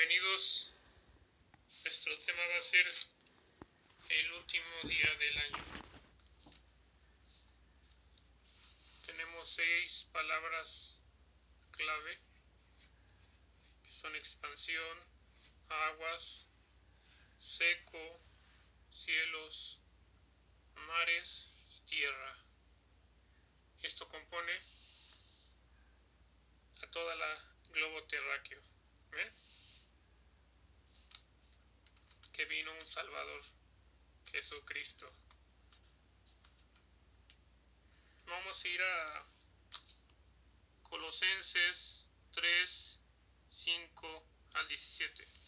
bienvenidos. Nuestro tema va a ser el último día del año. Tenemos seis palabras clave que son expansión, aguas, seco, cielos, mares y tierra. Esto compone a toda la globo terráqueo. ¿Ven? Vino un Salvador, Jesucristo. Vamos a ir a Colosenses 3, 5 al 17.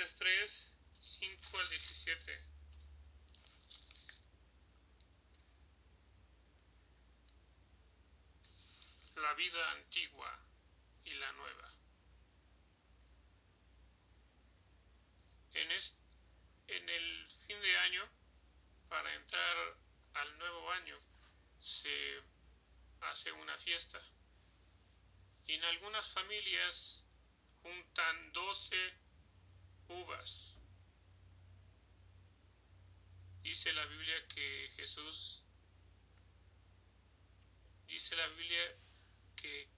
Colosenses 3, 5 al 17. La vida antigua y la nueva. En, es, en el fin de año, para entrar al nuevo año, se hace una fiesta. Y en algunas familias juntan 12 uvas. Dice la Biblia que Jesús, dice la Biblia que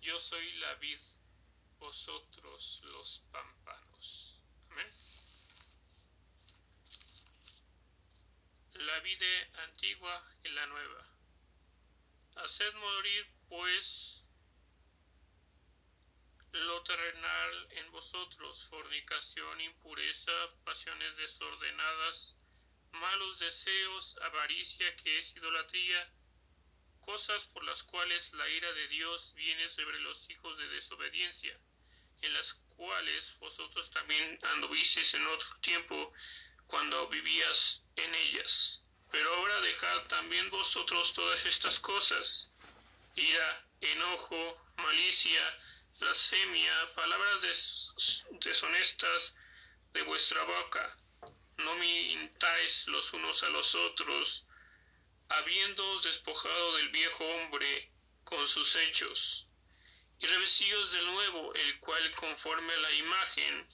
yo soy la vid, vosotros los pámpanos. Amén. La vida antigua y la nueva. Haced morir, pues, lo terrenal en vosotros, fornicación, impureza, pasiones desordenadas, malos deseos, avaricia, que es idolatría, cosas por las cuales la ira de Dios viene sobre los hijos de desobediencia, en las cuales vosotros también anduvisteis en otro tiempo cuando vivías en ellas. Pero ahora dejad también vosotros todas estas cosas, ira, enojo, malicia, blasfemia, palabras deshonestas de vuestra boca. No mintáis los unos a los otros, habiéndoos despojado del viejo hombre con sus hechos, y revestidos del nuevo, el cual conforme a la imagen,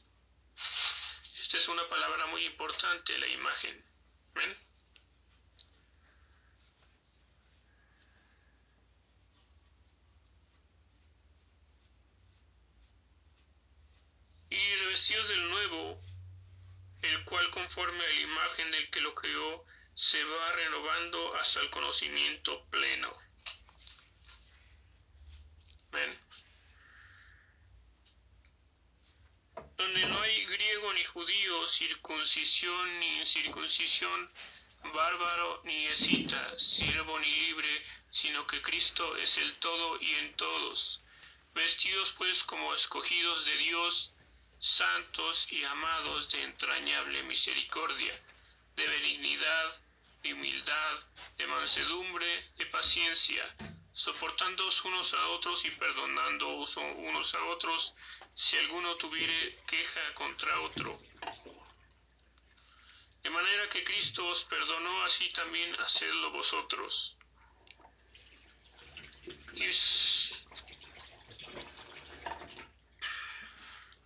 esta es una palabra muy importante, la imagen. Y revestidos del nuevo, el cual conforme a la imagen del que lo creó, se va renovando hasta el conocimiento pleno. Donde no hay griego ni judío, circuncisión ni incircuncisión, bárbaro ni escita, siervo ni libre, sino que Cristo es el todo y en todos. Vestidos pues como escogidos de Dios, santos y amados de entrañable misericordia, de benignidad, de humildad, de mansedumbre, de paciencia, soportándoos unos a otros y perdonándoos unos a otros si alguno tuviere queja contra otro. De manera que Cristo os perdonó, así también hacedlo vosotros. Y,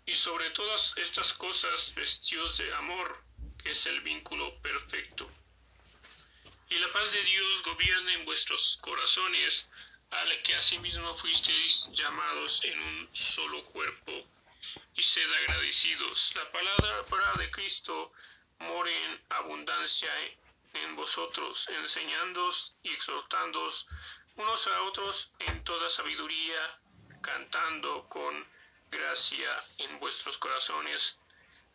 y sobre todas estas cosas vestidos de amor, que es el vínculo perfecto. Y la paz de Dios gobierne en vuestros corazones, a la que asimismo fuisteis llamados en un solo cuerpo, y sed agradecidos. La palabra de Cristo more en abundancia en vosotros, enseñándoos y exhortándoos unos a otros en toda sabiduría, cantando con gracia en vuestros corazones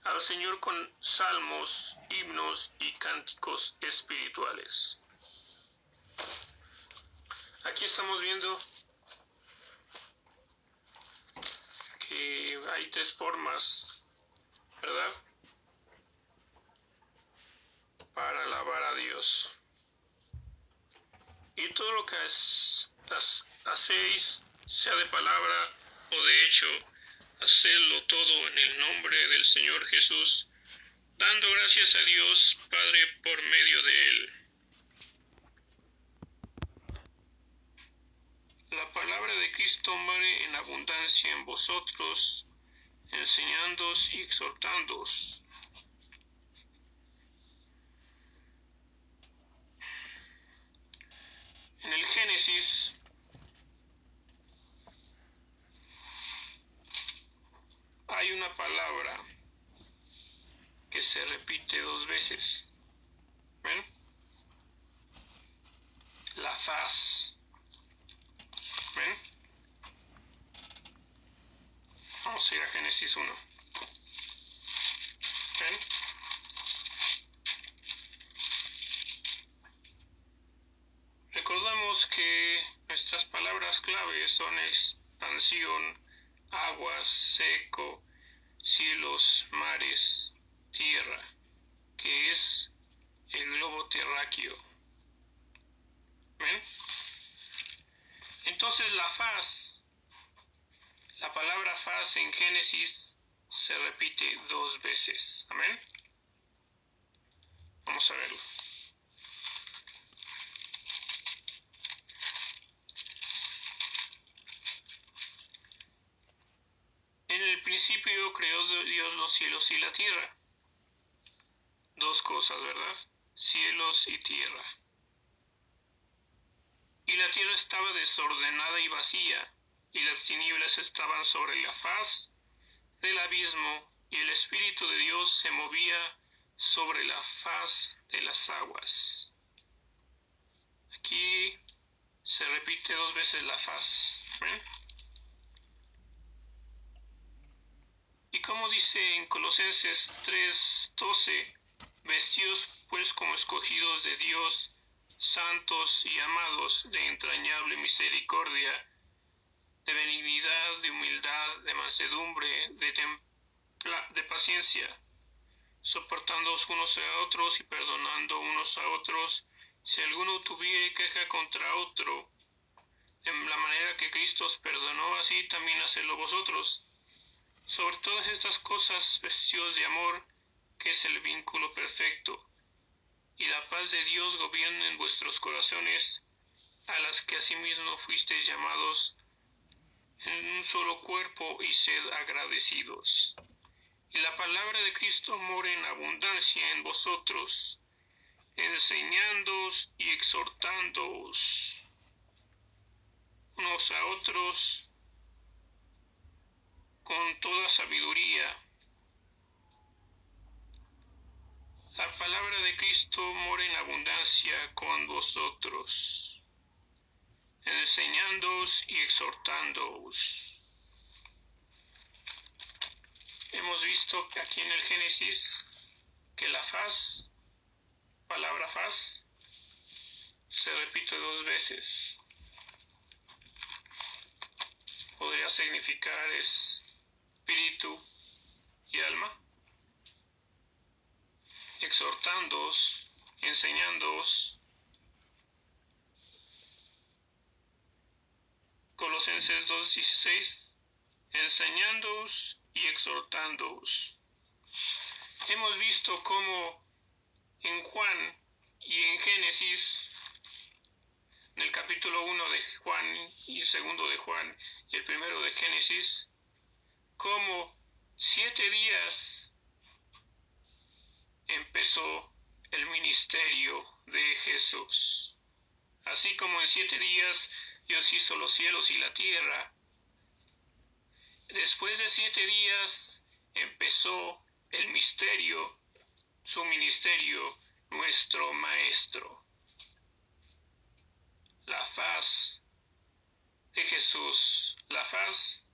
al Señor con salmos, himnos y cánticos espirituales. Aquí estamos viendo que hay tres formas, ¿verdad? para alabar a Dios. Y todo lo que hacéis, sea de palabra o de hecho, hacedlo todo en el nombre del Señor Jesús, dando gracias a Dios Padre por medio de él. La palabra de Cristo muere en abundancia en vosotros, enseñándoos y exhortándoos. En el Génesis hay una palabra que se repite dos veces. ¿Ven? La faz. ¿Ven? Vamos a ir a Génesis 1. ¿Ven? Recordamos que nuestras palabras clave son expansión, aguas, seco, cielos, mares, tierra, que es el globo terráqueo. ¿Ven? Entonces la faz, la palabra faz en Génesis se repite dos veces. Amén. Vamos a verlo. En el principio creó Dios los cielos y la tierra. Dos cosas, ¿verdad? Cielos y tierra. Y la tierra estaba desordenada y vacía, y las tinieblas estaban sobre la faz del abismo, y el Espíritu de Dios se movía sobre la faz de las aguas. Aquí se repite dos veces la faz. ¿ven? Y como dice en Colosenses 3:12, vestidos pues como escogidos de Dios, santos y amados de entrañable misericordia, de benignidad, de humildad, de mansedumbre, de, de paciencia, soportándoos unos a otros y perdonando unos a otros, si alguno tuviere queja contra otro, en la manera que Cristo os perdonó, así también hacedlo vosotros sobre todas estas cosas vestidos de amor, que es el vínculo perfecto, y la paz de Dios gobierne en vuestros corazones, a las que asimismo fuisteis llamados en un solo cuerpo y sed agradecidos. Y la palabra de Cristo mora en abundancia en vosotros, enseñándoos y exhortándoos unos a otros con toda sabiduría. La palabra de Cristo mora en abundancia con vosotros, enseñándoos y exhortándoos. Hemos visto aquí en el Génesis que la faz, palabra faz, se repite dos veces. Podría significar es espíritu y alma, exhortándoos, enseñándoos. Colosenses 2.16, enseñándoos y exhortándoos. Hemos visto cómo en Juan y en Génesis, en el capítulo 1 de Juan y segundo de Juan y el primero de Génesis, como siete días empezó el ministerio de Jesús. Así como en siete días Dios hizo los cielos y la tierra, después de siete días empezó el misterio, su ministerio, nuestro Maestro. La faz de Jesús, la faz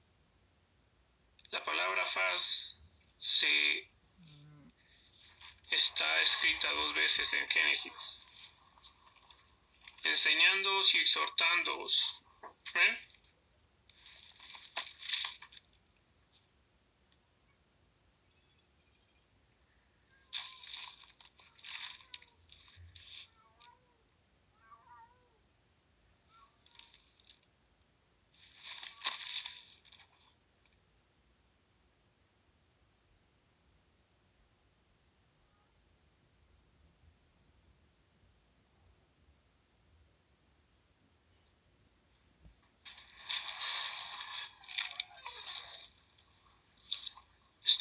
la palabra faz se está escrita dos veces en Génesis, enseñándoos y exhortándoos.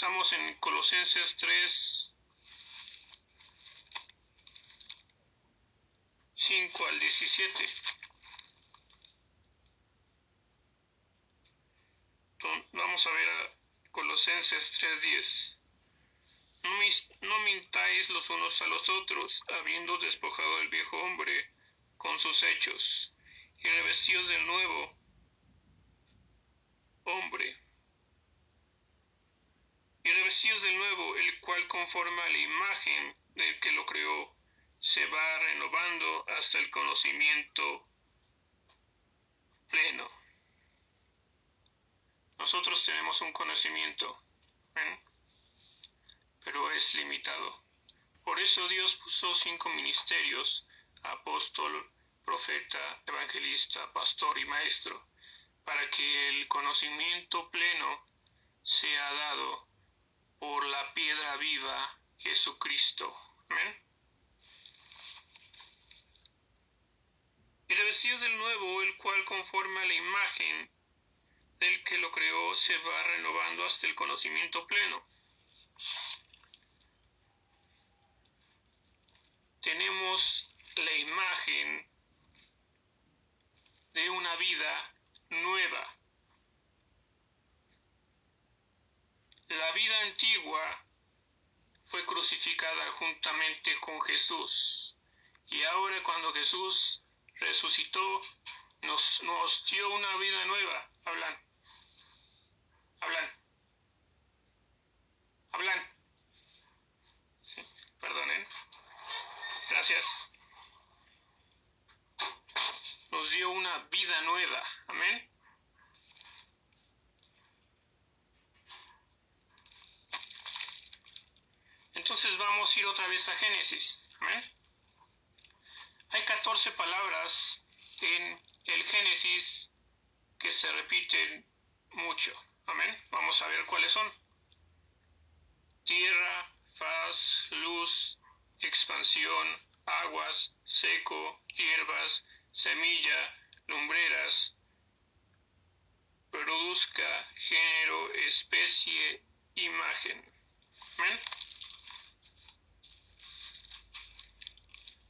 Estamos en Colosenses 3, 5 al 17. Vamos a ver a Colosenses 3:10. No, no mintáis los unos a los otros, habiendo despojado el viejo hombre con sus hechos, y revestidos del nuevo hombre y revestidos de nuevo, el cual conforma la imagen del que lo creó, se va renovando hasta el conocimiento pleno. Nosotros tenemos un conocimiento, pero es limitado. Por eso Dios puso cinco ministerios, apóstol, profeta, evangelista, pastor y maestro, para que el conocimiento pleno sea dado por la piedra viva Jesucristo. Amén. Y revestidos del nuevo, el cual conforme a la imagen del que lo creó se va renovando hasta el conocimiento pleno. Tenemos la imagen de una vida nueva La vida antigua fue crucificada juntamente con Jesús. Y ahora cuando Jesús resucitó, nos, nos dio una vida nueva. Hablan. Hablan. Hablan. Sí, perdonen. Gracias. Nos dio una vida nueva. Amén. Entonces vamos a ir otra vez a Génesis. Hay 14 palabras en el Génesis que se repiten mucho. Amén. Vamos a ver cuáles son. Tierra, faz, luz, expansión, aguas, seco, hierbas, semilla, lumbreras, produzca, género, especie, imagen. Amén.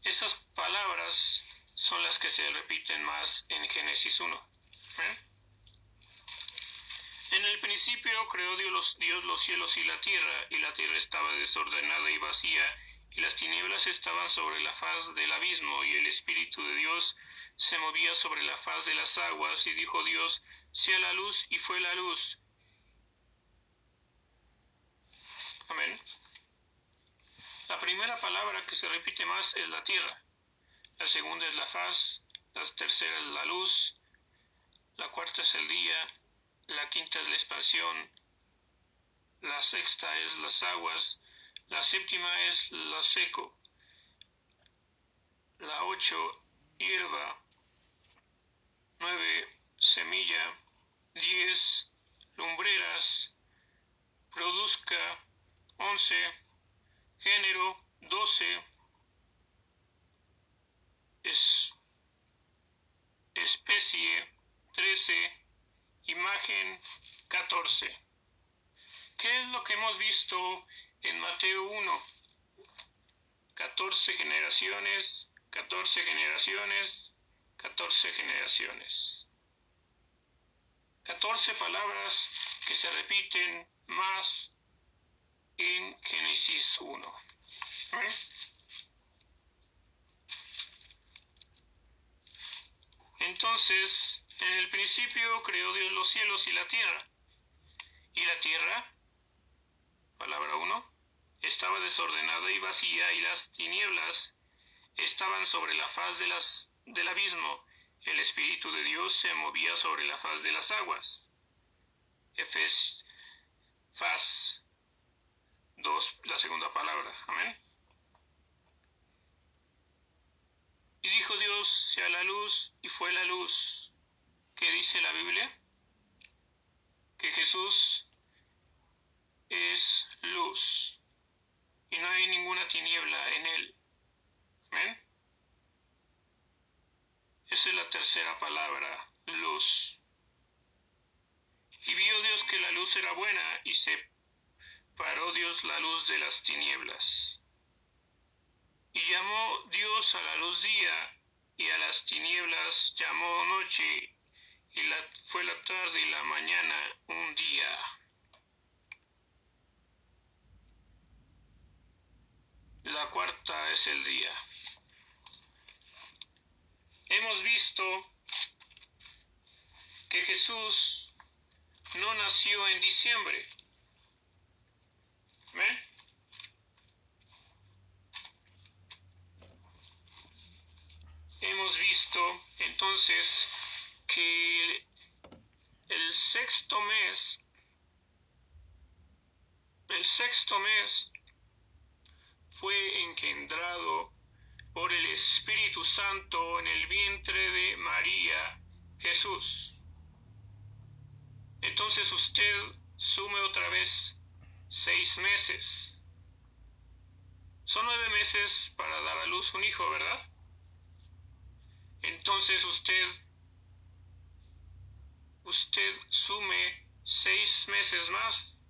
Esas palabras son las que se repiten más en Génesis 1. En el principio creó Dios los, Dios los cielos y la tierra, y la tierra estaba desordenada y vacía, y las tinieblas estaban sobre la faz del abismo, y el Espíritu de Dios se movía sobre la faz de las aguas, y dijo Dios, sea la luz, y fue la luz. Amén. La primera palabra que se repite más es la tierra, la segunda es la faz, la tercera es la luz, la cuarta es el día, la quinta es la expansión, la sexta es las aguas, la séptima es la seco, la ocho hierba, nueve semilla, diez lumbreras, produzca, once género 12 es, especie 13 imagen 14 ¿Qué es lo que hemos visto en Mateo 1? 14 generaciones, 14 generaciones, 14 generaciones. 14 palabras que se repiten más en Génesis 1. Entonces, en el principio creó Dios los cielos y la tierra. Y la tierra, palabra 1, estaba desordenada y vacía y las tinieblas estaban sobre la faz de las, del abismo. El Espíritu de Dios se movía sobre la faz de las aguas. Efes, faz La segunda palabra. Amén. Y dijo Dios, sea la luz, y fue la luz. ¿Qué dice la Biblia? Que Jesús es luz y no hay ninguna tiniebla en él. Amén. Esa es la tercera palabra, luz. Y vio Dios que la luz era buena y se separó Dios la luz de las tinieblas. Y llamó Dios a la luz día, y a las tinieblas llamó noche, y la, fue la tarde y la mañana un día. La cuarta es el día. Hemos visto que Jesús no nació en diciembre. Hemos visto entonces que el sexto mes, el sexto mes fue engendrado por el Espíritu Santo en el vientre de María Jesús. Entonces usted sume otra vez seis meses. Son nueve meses para dar a luz un hijo, ¿verdad? Entonces usted, usted sume seis meses más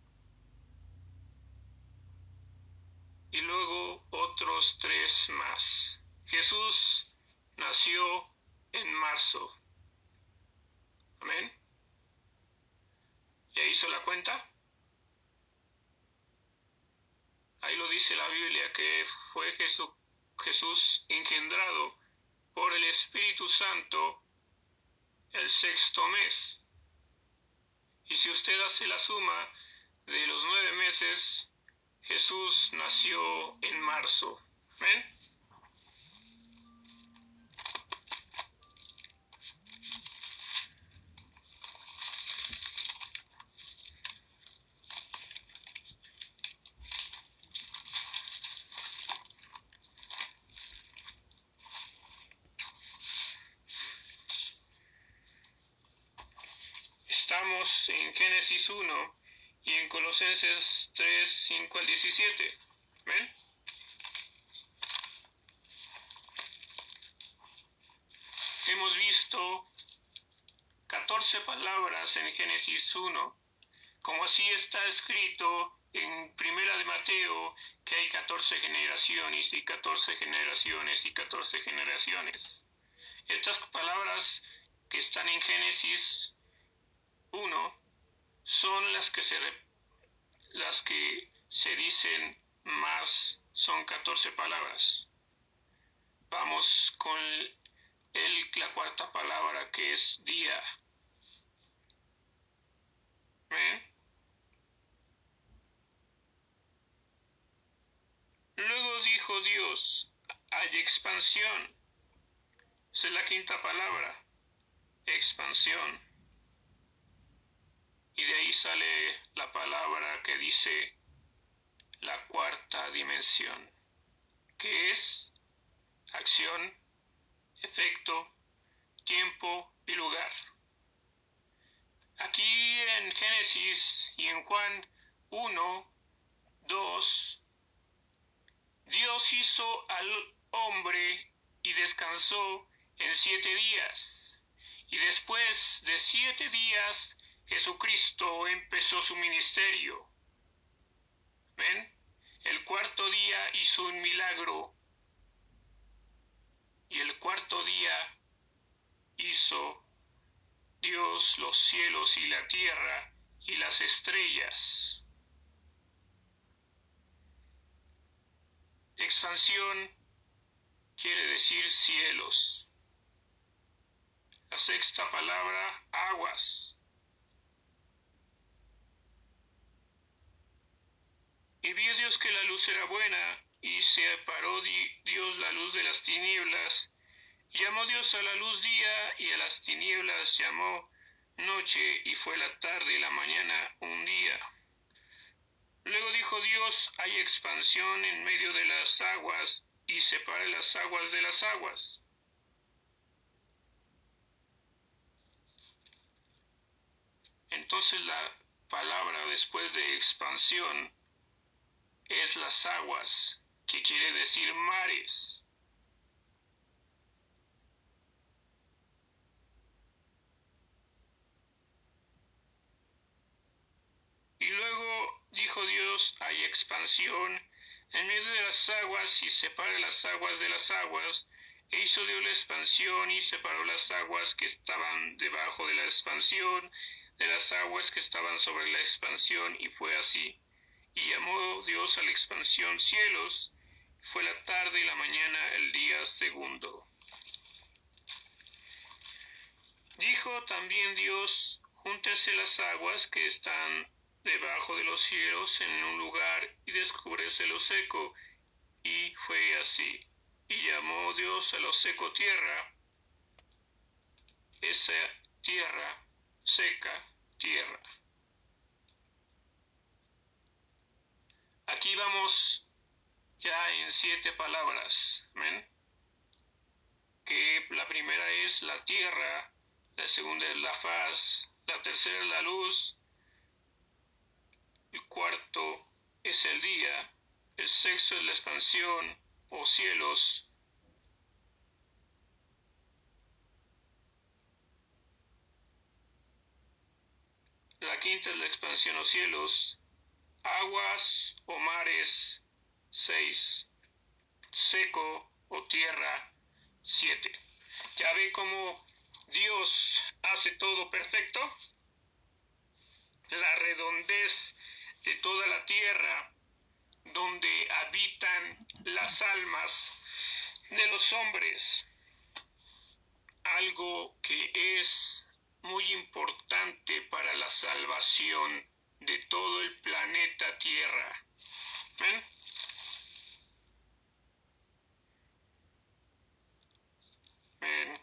y luego otros tres más. Jesús nació en marzo. Amén. ¿Ya hizo la cuenta? Ahí lo dice la Biblia que fue Jesús, Jesús engendrado por el Espíritu Santo el sexto mes. Y si usted hace la suma de los nueve meses, Jesús nació en marzo. ¿Ven? Estamos en Génesis 1 y en Colosenses 3, 5 al 17. ¿Ven? Hemos visto 14 palabras en Génesis 1, como así está escrito en Primera de Mateo, que hay 14 generaciones y 14 generaciones y 14 generaciones. Estas palabras que están en Génesis 1 son las que se, las que se dicen más, son 14 palabras. Vamos con el, la cuarta palabra que es día. ¿Ven? Luego dijo Dios, hay expansión. Esa es la quinta palabra, expansión. Y de ahí sale la palabra que dice la cuarta dimensión, que es acción, efecto, tiempo y lugar. Aquí en Génesis y en Juan 1, 2, Dios hizo al hombre y descansó en siete días. Y después de siete días Jesucristo empezó su ministerio. ¿Ven? El cuarto día hizo un milagro y el cuarto día hizo Dios los cielos y la tierra y las estrellas. Expansión quiere decir cielos. La sexta palabra, aguas. Y vio Dios que la luz era buena, y separó Dios la luz de las tinieblas. Llamó Dios a la luz día, y a las tinieblas llamó noche, y fue la tarde y la mañana un día. Luego dijo Dios, hay expansión en medio de las aguas, y separe las aguas de las aguas. Entonces la palabra después de expansión es las aguas, que quiere decir mares. Y luego dijo Dios, hay expansión en medio de las aguas y separa las aguas de las aguas. E hizo Dios la expansión y separó las aguas que estaban debajo de la expansión de las aguas que estaban sobre la expansión y fue así. Y llamó Dios a la expansión cielos. Fue la tarde y la mañana el día segundo. Dijo también Dios, júntense las aguas que están debajo de los cielos en un lugar y descúbrese lo seco. Y fue así. Y llamó Dios a lo seco tierra. Esa tierra seca, tierra. Aquí vamos ya en siete palabras. Que la primera es la tierra, la segunda es la faz, la tercera es la luz, el cuarto es el día, el sexto es la expansión o cielos, la quinta es la expansión o cielos, aguas o mares, seis, seco o tierra, siete. Ya ve cómo Dios hace todo perfecto. La redondez de toda la tierra donde habitan las almas de los hombres. Algo que es muy importante para la salvación de todo el planeta Tierra. ¿Ven? ¿Ven?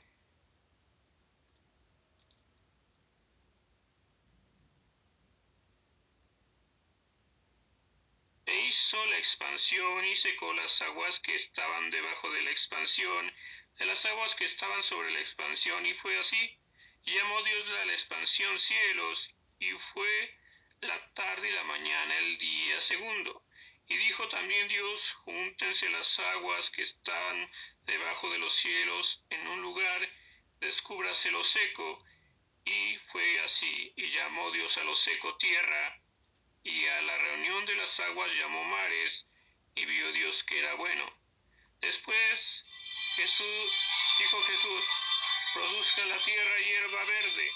E hizo la expansión y secó las aguas que estaban debajo de la expansión, de las aguas que estaban sobre la expansión, y fue así. Llamó Dios a la expansión cielos, y fue la tarde y la mañana el día segundo. Y dijo también Dios, júntense las aguas que están debajo de los cielos en un lugar, descúbrase lo seco. Y fue así, y llamó Dios a lo seco tierra, y a la reunión de las aguas llamó mares, y vio Dios que era bueno. Después Jesús, dijo Jesús, produzca la tierra hierba verde,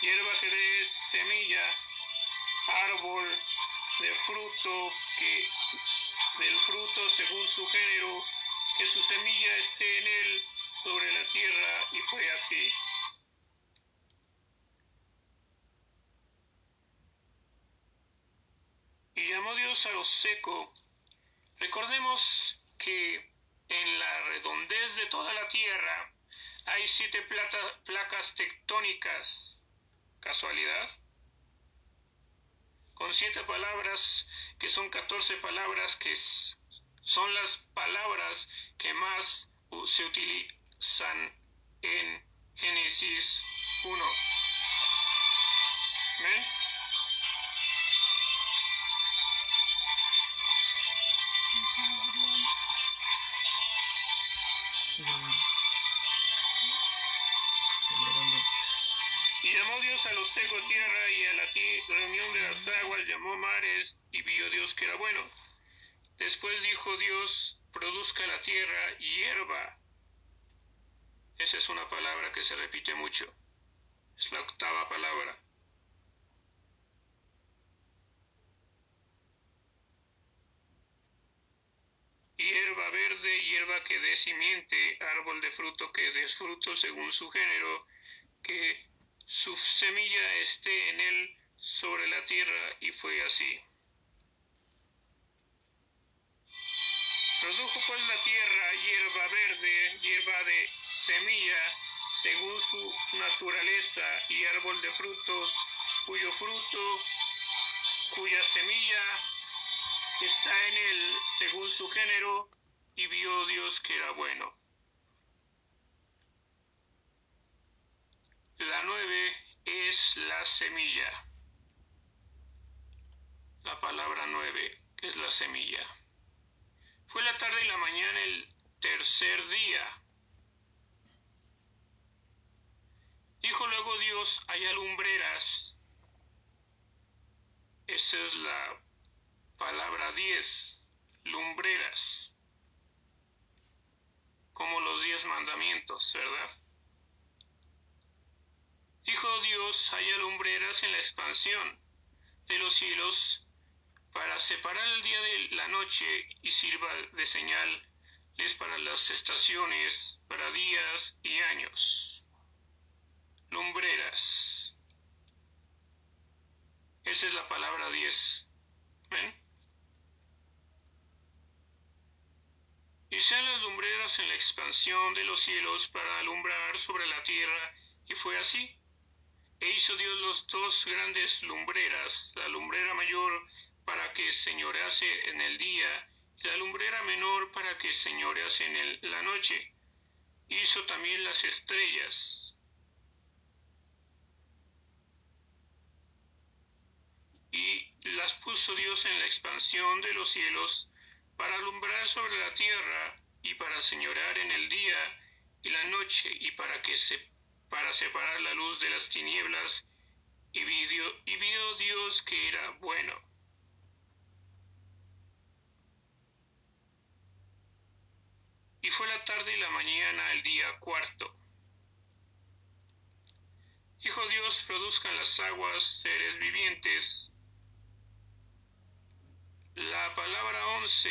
hierba que dé semilla, árbol de fruto que del fruto según su género, que su semilla esté en él sobre la tierra, y fue así. Y llamó Dios a lo seco. Recordemos que en la redondez de toda la tierra hay siete placas tectónicas. ¿Casualidad? Con siete palabras, que son catorce palabras, que son las palabras que más se utilizan en Génesis 1. ¿Ven? Dios a los seco tierra y a la reunión de las aguas llamó mares y vio Dios que era bueno. Después dijo Dios, produzca la tierra hierba. Esa es una palabra que se repite mucho. Es la octava palabra. Hierba verde, hierba que dé simiente, árbol de fruto que dé fruto según su género, que su semilla esté en él sobre la tierra, y fue así. Produjo pues la tierra hierba verde, hierba de semilla, según su naturaleza, y árbol de fruto, cuyo fruto, cuya semilla está en él según su género, y vio Dios que era bueno. La nueve es la semilla. La palabra nueve es la semilla. Fue la tarde y la mañana el tercer día. Dijo luego Dios, hay lumbreras. Esa es la palabra diez, lumbreras, como los diez mandamientos, ¿verdad? Dijo Dios, haya lumbreras en la expansión de los cielos para separar el día de la noche y sirva de señal es para las estaciones, para días y años. Lumbreras. Esa es la palabra 10. ¿Ven? Y sean las lumbreras en la expansión de los cielos para alumbrar sobre la tierra, y fue así. E hizo Dios los dos grandes lumbreras, la lumbrera mayor para que señorease en el día, y la lumbrera menor para que señorease en la noche. Hizo también las estrellas. Y las puso Dios en la expansión de los cielos para alumbrar sobre la tierra y para señorear en el día y la noche y para que se para separar la luz de las tinieblas, y vio, y vio Dios que era bueno. Y fue la tarde y la mañana el día cuarto. Dijo Dios, produzcan las aguas seres vivientes. La palabra once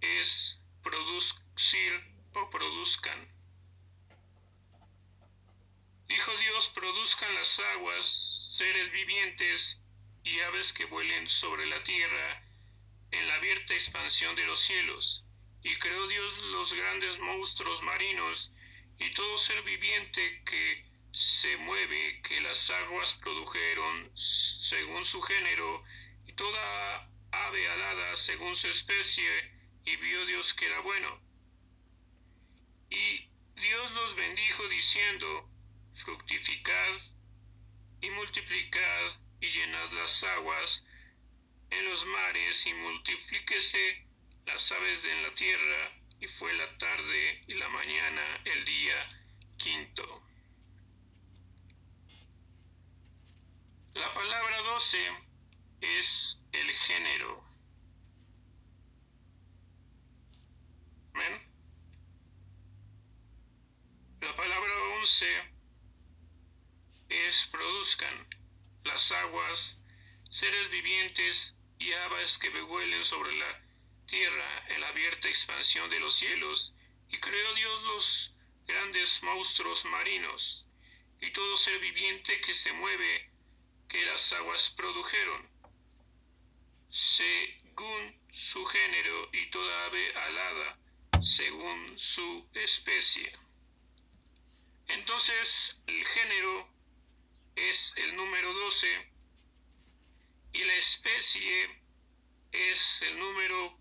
es producir o produzcan. Dijo Dios, produzcan las aguas seres vivientes y aves que vuelen sobre la tierra en la abierta expansión de los cielos. Y creó Dios los grandes monstruos marinos y todo ser viviente que se mueve, que las aguas produjeron según su género, y toda ave alada según su especie, y vio Dios que era bueno. Y Dios los bendijo diciendo, fructificad y multiplicad y llenad las aguas en los mares y multiplíquese las aves de la tierra. Y fue la tarde y la mañana el día quinto. La palabra doce es el género. ¿Ven? La palabra once es produzcan las aguas, seres vivientes y aves que vuelen sobre la tierra en la abierta expansión de los cielos, y creó Dios los grandes monstruos marinos, y todo ser viviente que se mueve, que las aguas produjeron, según su género, y toda ave alada, según su especie. Entonces el género es el número 12 y la especie es el número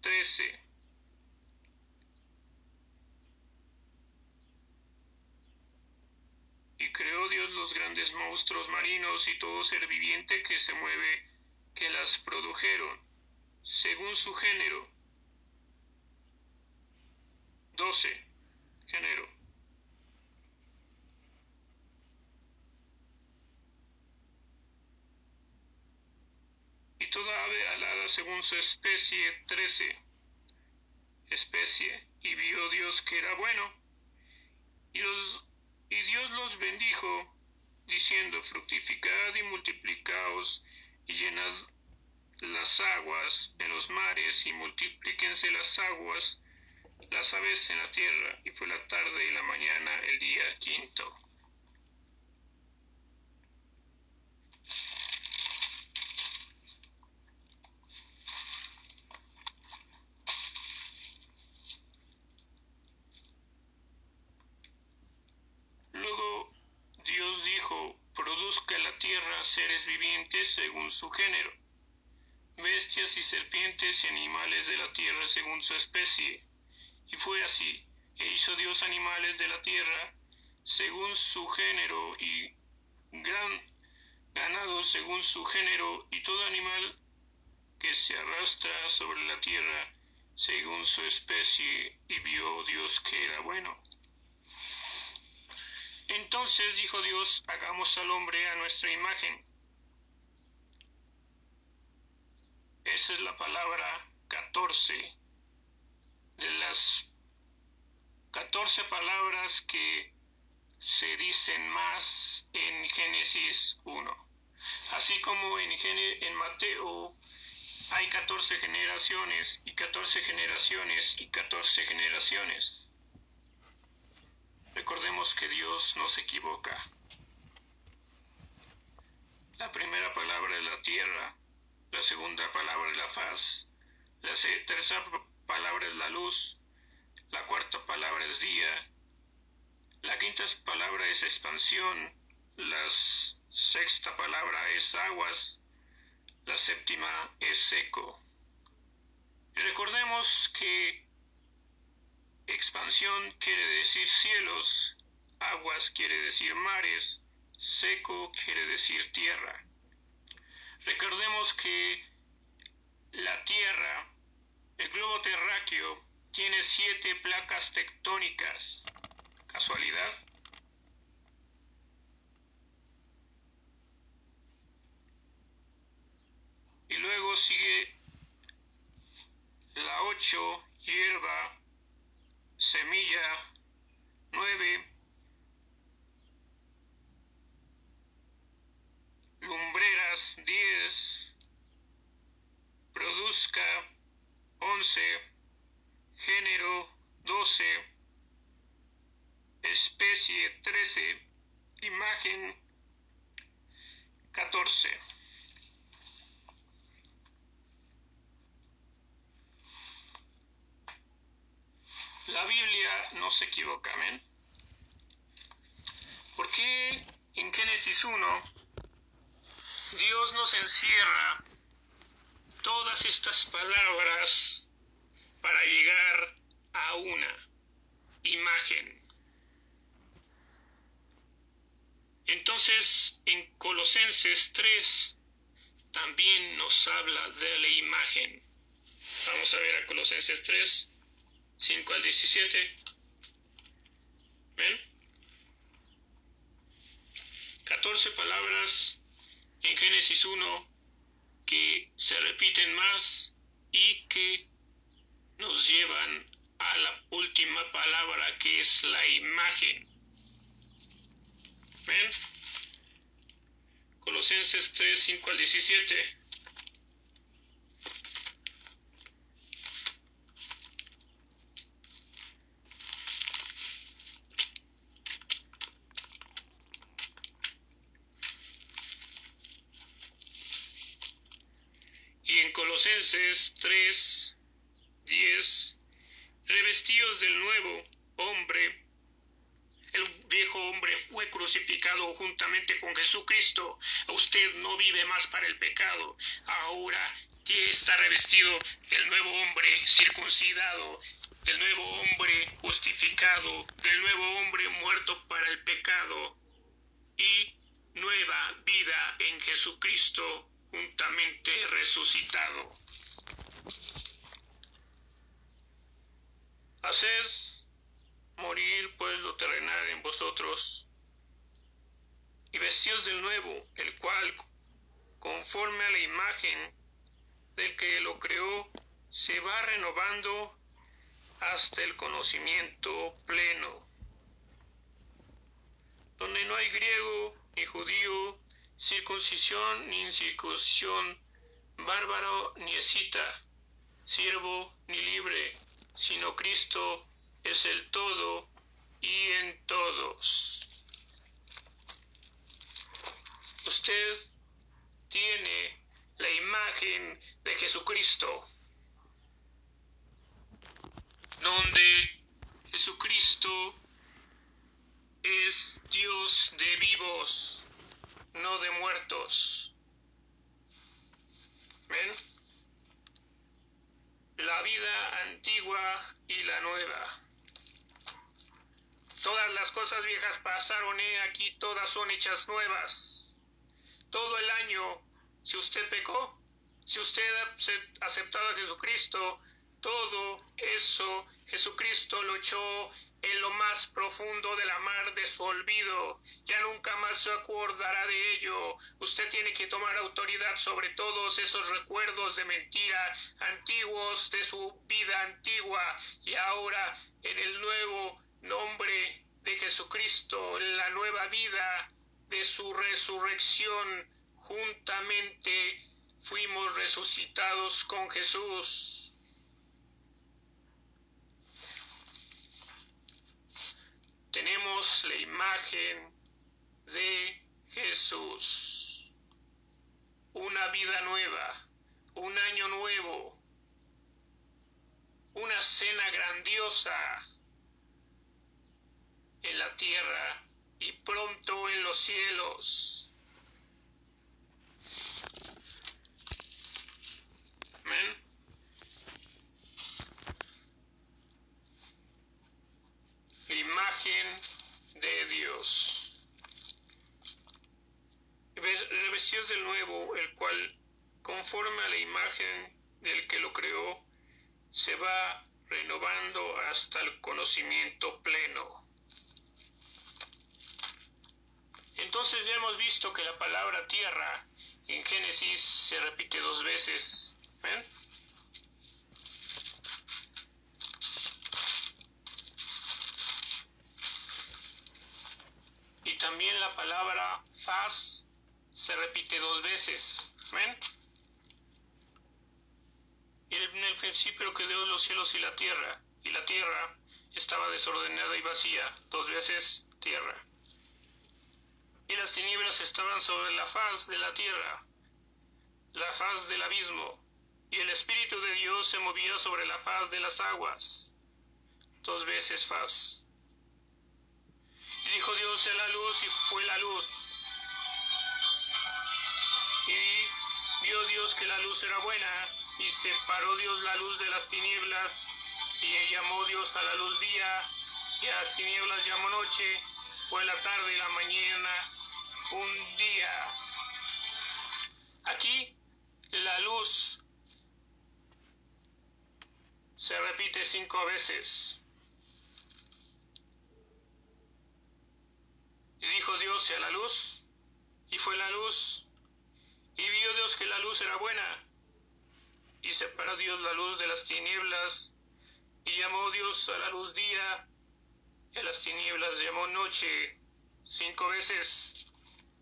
13. Y creó Dios los grandes monstruos marinos y todo ser viviente que se mueve, que las produjeron, según su género. 12. Género. Y toda ave alada según su especie, trece especie, y vio Dios que era bueno, y, y Dios los bendijo, diciendo, fructificad y multiplicaos, y llenad las aguas en los mares, y multiplíquense las aguas, las aves en la tierra, y fue la tarde y la mañana el día quinto. Seres vivientes según su género, bestias y serpientes y animales de la tierra según su especie. Y fue así, e hizo Dios animales de la tierra según su género y gran ganado según su género y todo animal que se arrastra sobre la tierra según su especie, y vio Dios que era bueno. Entonces dijo Dios, hagamos al hombre a nuestra imagen, Esa es la palabra 14 de las 14 palabras que se dicen más en Génesis 1. Así como en, en Mateo hay 14 generaciones y 14 generaciones y 14 generaciones. Recordemos que Dios no se equivoca. La primera palabra es la tierra, la segunda palabra es la faz, la tercera palabra es la luz, la cuarta palabra es día, la quinta palabra es expansión, la sexta palabra es aguas, la séptima es seco. Recordemos que expansión quiere decir cielos, aguas quiere decir mares, seco quiere decir tierra. Recordemos que la Tierra, el globo terráqueo, tiene siete placas tectónicas. ¿Casualidad? Y luego sigue la 8, hierba, semilla, 9, lumbreras, 10, produzca, 11, género, 12, especie, 13, imagen, 14. La Biblia no se equivoca, amén. Porque en Génesis 1 Dios nos encierra todas estas palabras para llegar a una imagen. Entonces, en Colosenses 3 también nos habla de la imagen. Vamos a ver a Colosenses 3. 5 al 17. ¿Ven? 14 palabras en Génesis 1 que se repiten más y que nos llevan a la última palabra que es la imagen. ¿Ven? Colosenses 3, 5 al 17. Colosenses 3, 10, revestidos del nuevo hombre. El viejo hombre fue crucificado juntamente con Jesucristo. Usted no vive más para el pecado. Ahora está revestido del nuevo hombre circuncidado, del nuevo hombre justificado, del nuevo hombre muerto para el pecado y nueva vida en Jesucristo juntamente resucitado. Haced morir pues lo terrenal en vosotros y vestidos del nuevo, el cual, conforme a la imagen del que lo creó, se va renovando hasta el conocimiento pleno, donde no hay griego ni judío, circuncisión ni incircuncisión, bárbaro ni escita, siervo ni libre, sino Cristo es el todo y en todos. Usted tiene la imagen de Jesucristo, donde Jesucristo es Dios de vivos no de muertos. ¿Ven? La vida antigua y la nueva. Todas las cosas viejas pasaron, he aquí todas son hechas nuevas. Todo el año, si usted pecó, si usted ha a Jesucristo, todo eso Jesucristo lo echó en lo más profundo de la mar de su olvido. Ya nunca más se acordará de ello. Usted tiene que tomar autoridad sobre todos esos recuerdos de mentira antiguos de su vida antigua y ahora en el nuevo nombre de Jesucristo, la nueva vida de su resurrección, juntamente fuimos resucitados con Jesús. Tenemos la imagen de Jesús. Una vida nueva, un año nuevo, una cena grandiosa en la tierra y pronto en los cielos. Amén. Imagen de Dios. Revestidos del nuevo, el cual, conforme a la imagen del que lo creó, se va renovando hasta el conocimiento pleno. Entonces ya hemos visto que la palabra tierra en Génesis se repite dos veces. También la palabra faz se repite dos veces. ¿Ven? En el principio Dios los cielos y la tierra, y la tierra estaba desordenada y vacía, dos veces tierra. Y las tinieblas estaban sobre la faz de la tierra, la faz del abismo, y el Espíritu de Dios se movía sobre la faz de las aguas, dos veces faz. Dios sea la luz y fue la luz. Y vio Dios que la luz era buena y separó Dios la luz de las tinieblas y llamó Dios a la luz día y a las tinieblas llamó noche. Fue la tarde y la mañana un día. Aquí la luz se repite cinco veces. Y dijo Dios sea la luz, y fue la luz, y vio Dios que la luz era buena, y separó Dios la luz de las tinieblas, y llamó Dios a la luz día, y a las tinieblas llamó noche, cinco veces,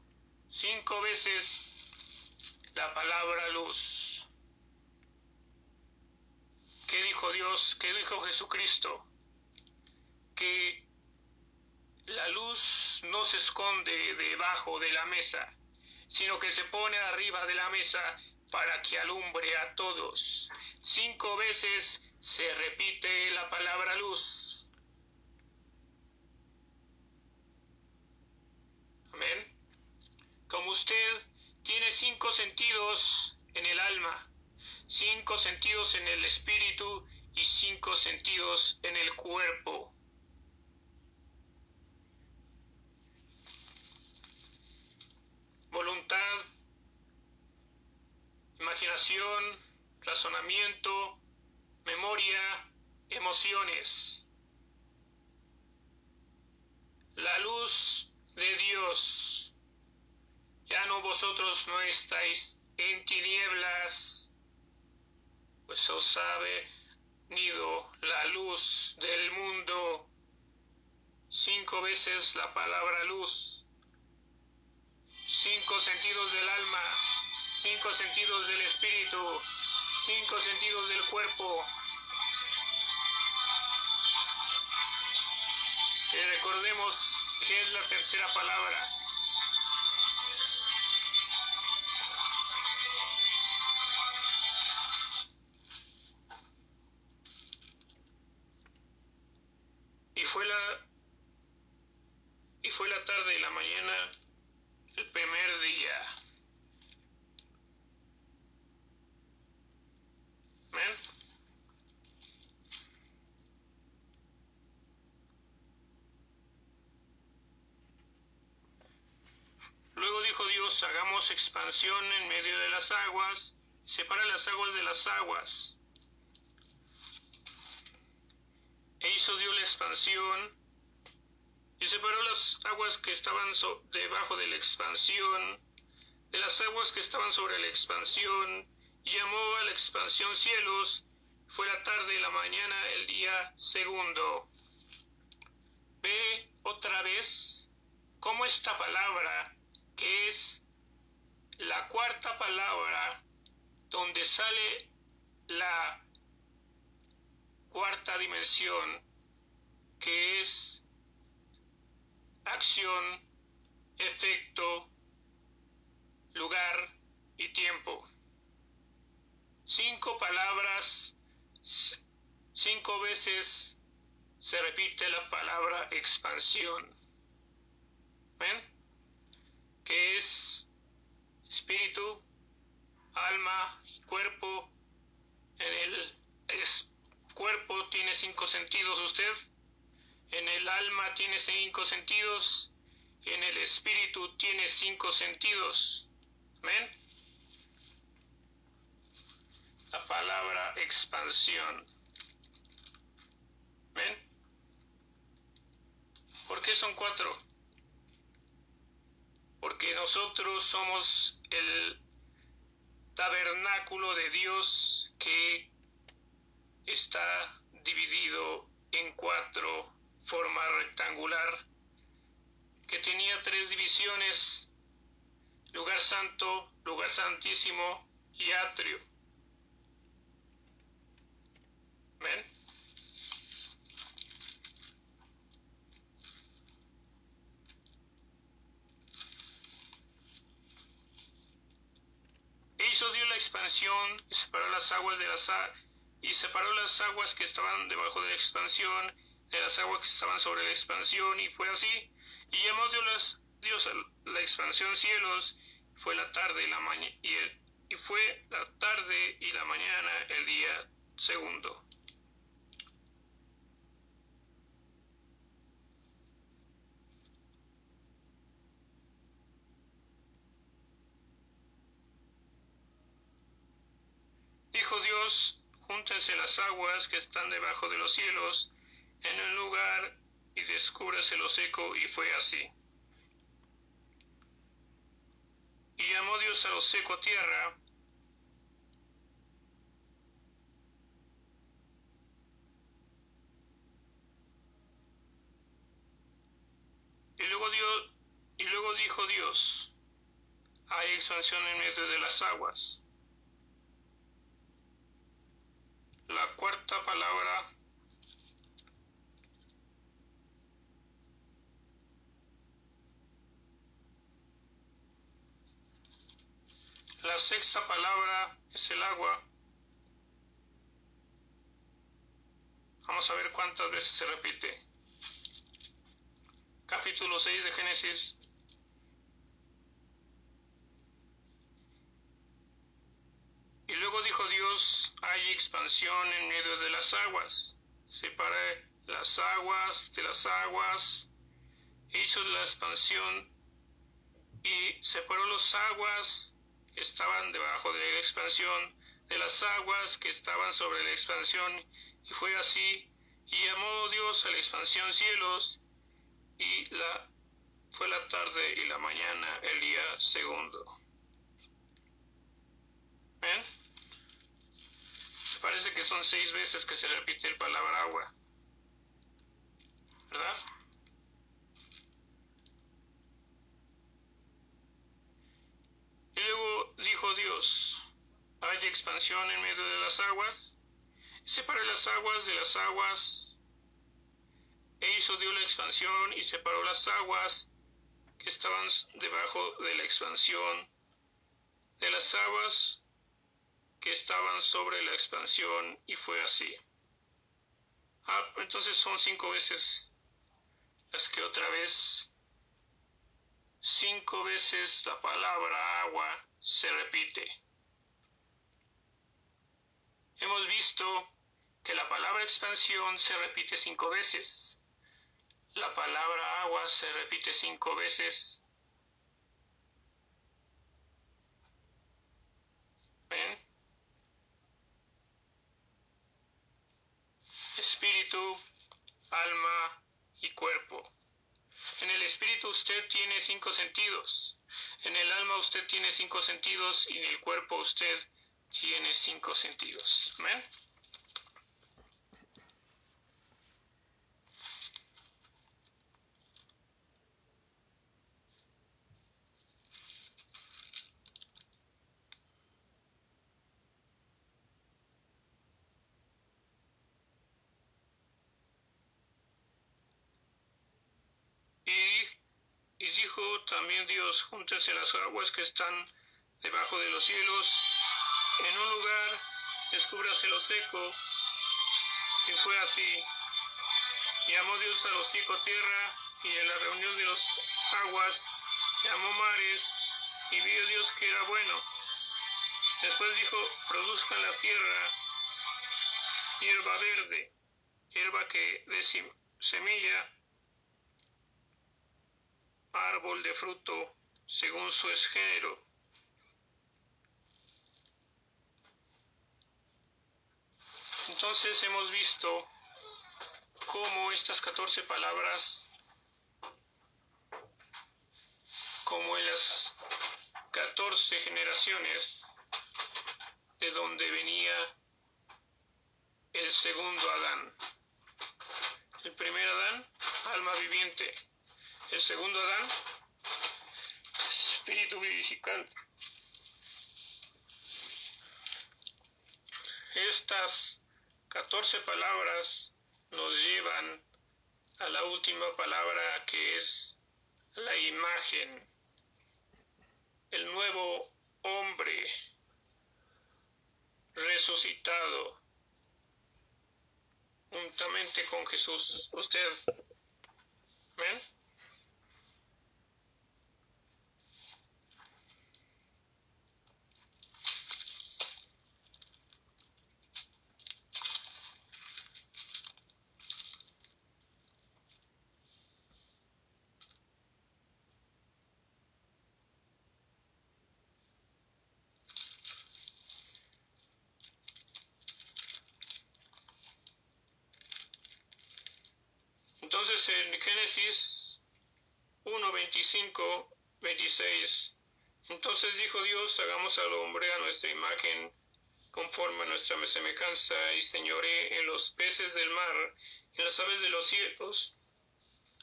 cinco veces la palabra luz. ¿Qué dijo Dios? ¿Qué dijo Jesucristo? Que la luz no se esconde debajo de la mesa, sino que se pone arriba de la mesa para que alumbre a todos. Cinco veces se repite la palabra luz. Amén. Como usted tiene cinco sentidos en el alma, cinco sentidos en el espíritu y cinco sentidos en el cuerpo. Voluntad, imaginación, razonamiento, memoria, emociones. La luz de Dios. Ya no vosotros no estáis en tinieblas, pues os ha venido la luz del mundo. Cinco veces la palabra luz cinco sentidos del alma, cinco sentidos del espíritu, cinco sentidos del cuerpo. Y recordemos que es la tercera palabra. En medio de las aguas, separa las aguas de las aguas. E hizo Dios la expansión y separó las aguas que estaban debajo de la expansión de las aguas que estaban sobre la expansión y llamó a la expansión cielos. Fue la tarde y la mañana el día segundo. Ve otra vez cómo esta palabra, que es la cuarta palabra donde sale la cuarta dimensión, que es acción, efecto, lugar y tiempo. Cinco palabras, cinco veces se repite la palabra expansión. ¿Ven? Que es espíritu, alma y cuerpo. En el cuerpo tiene cinco sentidos usted. En el alma tiene cinco sentidos. En el espíritu tiene cinco sentidos. ¿Ven? La palabra expansión. ¿Ven? ¿Por qué son cuatro? Porque nosotros somos el tabernáculo de Dios que está dividido en cuatro forma rectangular que tenía tres divisiones lugar santo, lugar santísimo y atrio. ¿Ven? Hizo Dios la expansión separó las aguas de las y separó las aguas que estaban debajo de la expansión de las aguas que estaban sobre la expansión y fue así y llamó Dios, Dios a la expansión cielos fue la tarde y la mañana y fue la tarde y la mañana el día segundo. Dijo Dios, júntense las aguas que están debajo de los cielos en un lugar y descúbrase lo seco, y fue así. Y llamó Dios a lo seco tierra, y luego, y luego dijo Dios, hay expansión en medio de las aguas. La cuarta palabra La sexta palabra es el agua. Vamos a ver cuántas veces se repite. Capítulo 6 de Génesis. Y luego dijo Dios, hay expansión en medio de las aguas. Separe las aguas de las aguas. Hizo la expansión y separó las aguas estaban debajo de la expansión de las aguas que estaban sobre la expansión, y fue así, y llamó Dios a la expansión cielos, y la fue la tarde y la mañana el día segundo. Parece que son seis veces que se repite el palabra agua. ¿Verdad? Y luego dijo Dios, haya expansión en medio de las aguas, separé las aguas de las aguas, e hizo la expansión y separó las aguas que estaban debajo de la expansión de las aguas que estaban sobre la expansión y fue así. Ah, entonces son cinco veces las que otra vez cinco veces la palabra agua se repite. Hemos visto que la palabra expansión se repite cinco veces. La palabra agua se repite cinco veces. ¿Ven? Espíritu, alma y cuerpo. En el espíritu usted tiene cinco sentidos. En el alma usted tiene cinco sentidos y en el cuerpo usted tiene cinco sentidos. ¿Amén? Y, dijo también Dios, júntense las aguas que están debajo de los cielos, en un lugar descúbrase lo seco. Y fue así. Llamó Dios a los seco tierra, y en la reunión de las aguas llamó mares, y vio Dios que era bueno. Después dijo, produzcan la tierra hierba verde, hierba que de semilla árbol de fruto según su género. Entonces hemos visto cómo estas 14 palabras, como en las 14 generaciones de donde venía el segundo Adán. El primer Adán, alma viviente, el segundo Adán, espíritu vivificante. Estas 14 palabras nos llevan a la última palabra que es la imagen, el nuevo hombre resucitado juntamente con Jesús. Usted, ¿ven? Entonces en Génesis 1, 25, 26, entonces dijo Dios, hagamos al hombre a nuestra imagen, conforme a nuestra semejanza, y señoré en los peces del mar, en las aves de los cielos,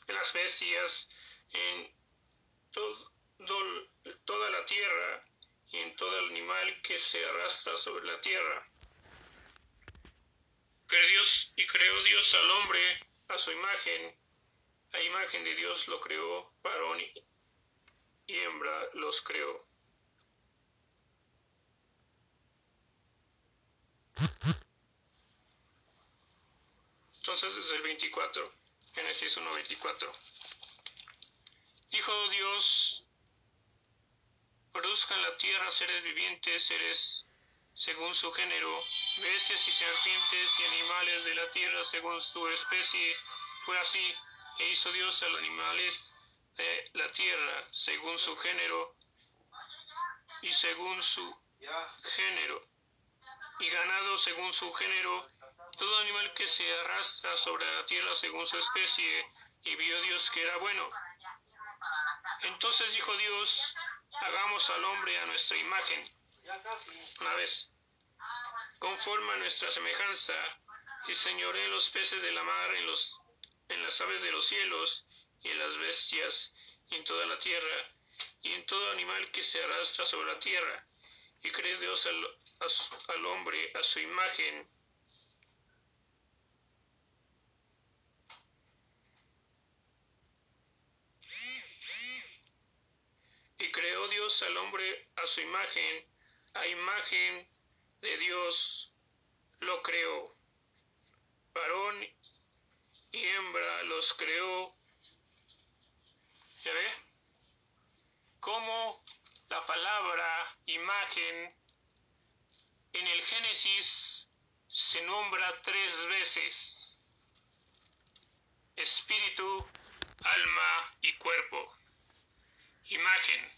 en las bestias, en toda la tierra, y en todo animal que se arrastra sobre la tierra. Dios, y creó Dios al hombre a su imagen, a imagen de Dios lo creó, varón y hembra los creó. Entonces es el 24, Génesis 1.24. Dijo Dios, produzcan la tierra seres vivientes, seres según su género, bestias y serpientes y animales de la tierra según su especie. Fue así, e hizo Dios a los animales de la tierra según su género y según su género, y ganado según su género, todo animal que se arrastra sobre la tierra según su especie, y vio Dios que era bueno. Entonces dijo Dios, hagamos al hombre a nuestra imagen. Una vez conforme a nuestra semejanza, y señoré los peces de la mar, en, los, en las aves de los cielos, y en las bestias, y en toda la tierra, y en todo animal que se arrastra sobre la tierra. Y cree Dios al, al hombre a su imagen. Y creó Dios al hombre a su imagen, a imagen de Dios lo creó. Varón y hembra los creó. ¿Ya ve? Como la palabra imagen en el Génesis se nombra tres veces. Espíritu, alma y cuerpo. Imagen.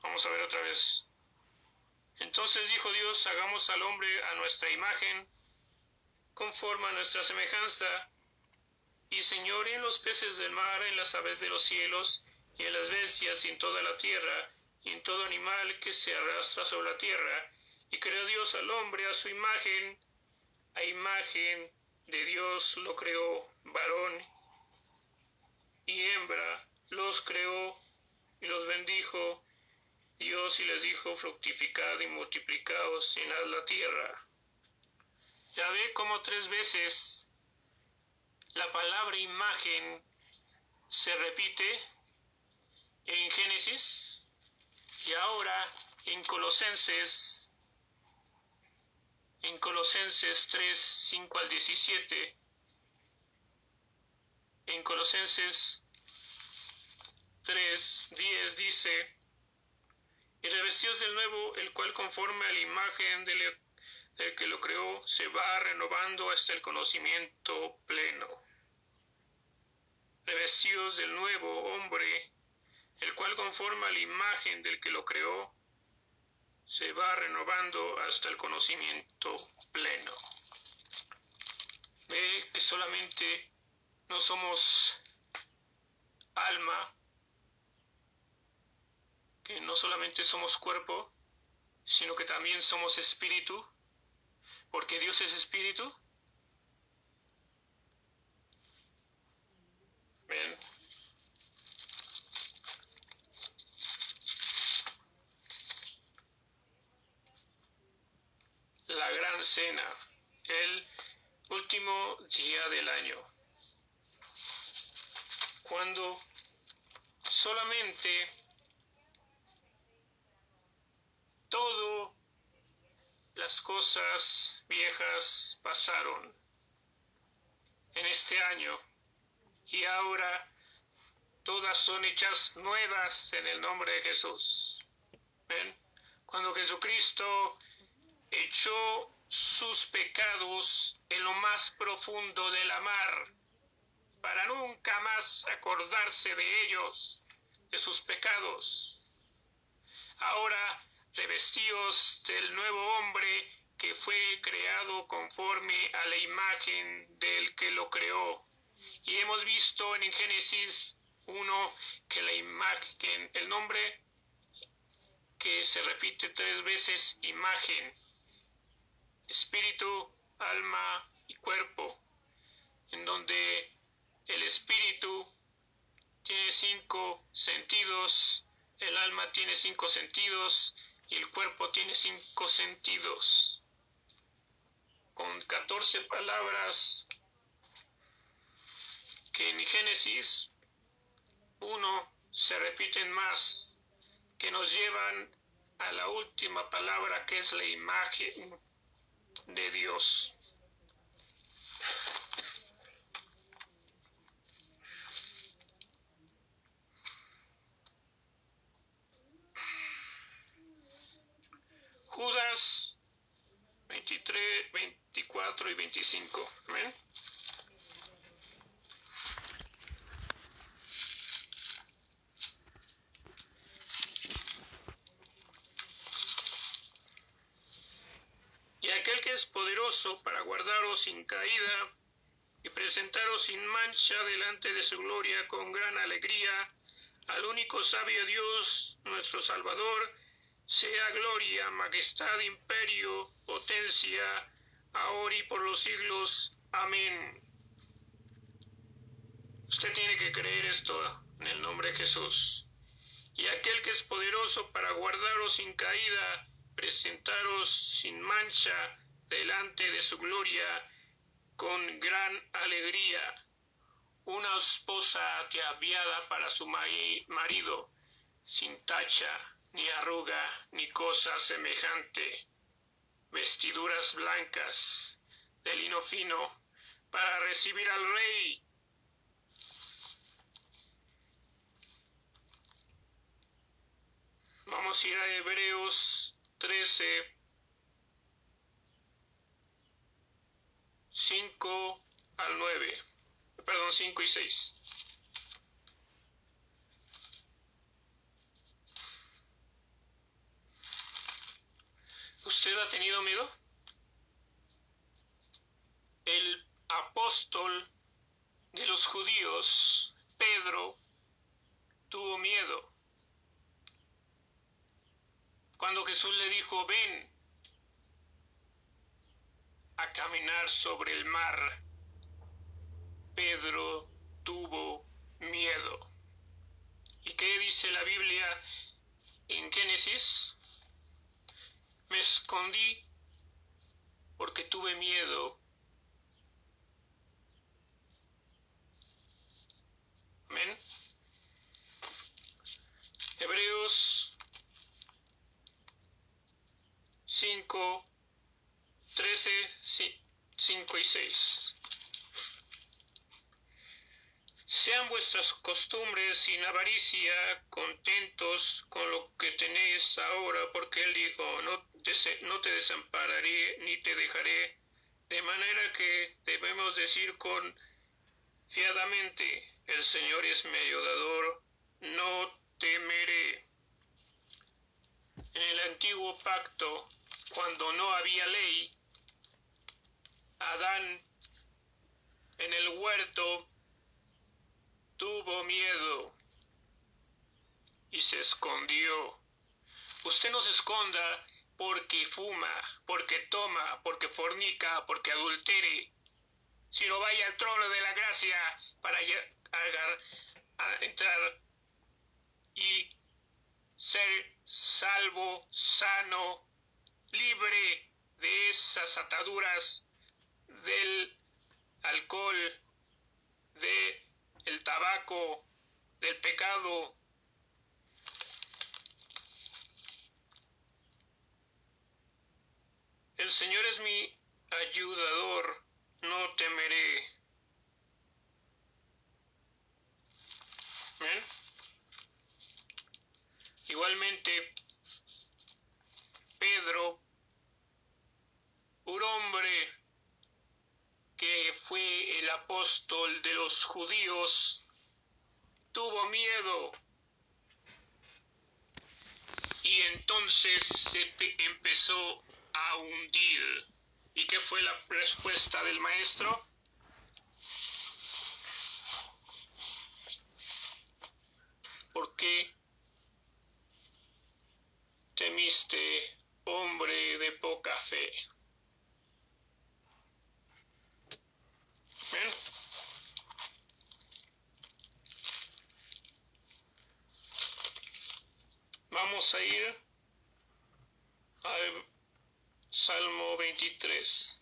Vamos a ver otra vez. Entonces dijo Dios, hagamos al hombre a nuestra imagen, conforme a nuestra semejanza, y señor en los peces del mar, en las aves de los cielos, y en las bestias, y en toda la tierra, y en todo animal que se arrastra sobre la tierra. Y creó Dios al hombre a su imagen, a imagen de Dios lo creó, varón y hembra los creó y los bendijo Dios y les dijo, fructificad y multiplicaos, llenad la tierra. Ya ve como tres veces la palabra imagen se repite en Génesis y ahora en Colosenses, en Colosenses 3, 5 al 17, en Colosenses 3, 10 dice, y revestidos del nuevo, el cual conforme a la imagen del, que lo creó, se va renovando hasta el conocimiento pleno. Revestidos del nuevo hombre, el cual conforme a la imagen del que lo creó, se va renovando hasta el conocimiento pleno. Ve que solamente no somos alma, que no solamente somos cuerpo, sino que también somos espíritu, porque Dios es espíritu. Bien. La gran cena, el último día del año, cuando solamente todo las cosas viejas pasaron en este año y ahora todas son hechas nuevas en el nombre de Jesús. Cuando Jesucristo echó sus pecados en lo más profundo de la mar para nunca más acordarse de ellos, de sus pecados. Ahora revestidos del nuevo hombre que fue creado conforme a la imagen del que lo creó. Y hemos visto en Génesis 1 que la imagen, el nombre que se repite tres veces, imagen, espíritu, alma y cuerpo, en donde el espíritu tiene cinco sentidos, el alma tiene cinco sentidos el cuerpo tiene cinco sentidos. Con 14 palabras que en Génesis 1 se repiten más, que nos llevan a la última palabra que es la imagen de Dios. Judas 23, 24 y 25. Amén. Y aquel que es poderoso para guardaros sin caída y presentaros sin mancha delante de su gloria con gran alegría, al único sabio Dios, nuestro Salvador, sea gloria, majestad, imperio, potencia, ahora y por los siglos. Amén. Usted tiene que creer esto en el nombre de Jesús. Y aquel que es poderoso para guardaros sin caída, presentaros sin mancha delante de su gloria, con gran alegría. Una esposa ataviada para su marido, sin tacha, ni arruga, ni cosa semejante, vestiduras blancas de lino fino, para recibir al rey. Vamos a ir a Hebreos 13, 5 al 9, perdón, 5 y 6. ¿Usted ha tenido miedo? El apóstol de los judíos, Pedro, tuvo miedo. Cuando Jesús le dijo, ven a caminar sobre el mar, Pedro tuvo miedo. ¿Y qué dice la Biblia en Génesis? Me escondí porque tuve miedo. Amén. Hebreos 5, 13, 5 y 6. Sean vuestras costumbres sin avaricia, contentos con lo que tenéis ahora, porque Él dijo, no te, desampararé ni te dejaré, de manera que debemos decir con fiadamente, el Señor es mi ayudador, no temeré. En el antiguo pacto, cuando no había ley, Adán en el huerto tuvo miedo y se escondió. Usted no se esconda porque fuma, porque toma, porque fornica, porque adultere, sino vaya al trono de la gracia para entrar y ser salvo, sano, libre de esas ataduras del alcohol, de el tabaco, del pecado. El Señor es mi ayudador, no temeré. Igualmente, Pedro, un hombre que fue el apóstol de los judíos, tuvo miedo y entonces se empezó a hundir. ¿Y qué fue la respuesta del maestro? ¿Por qué temiste, hombre de poca fe? Vamos a ir al Salmo 23.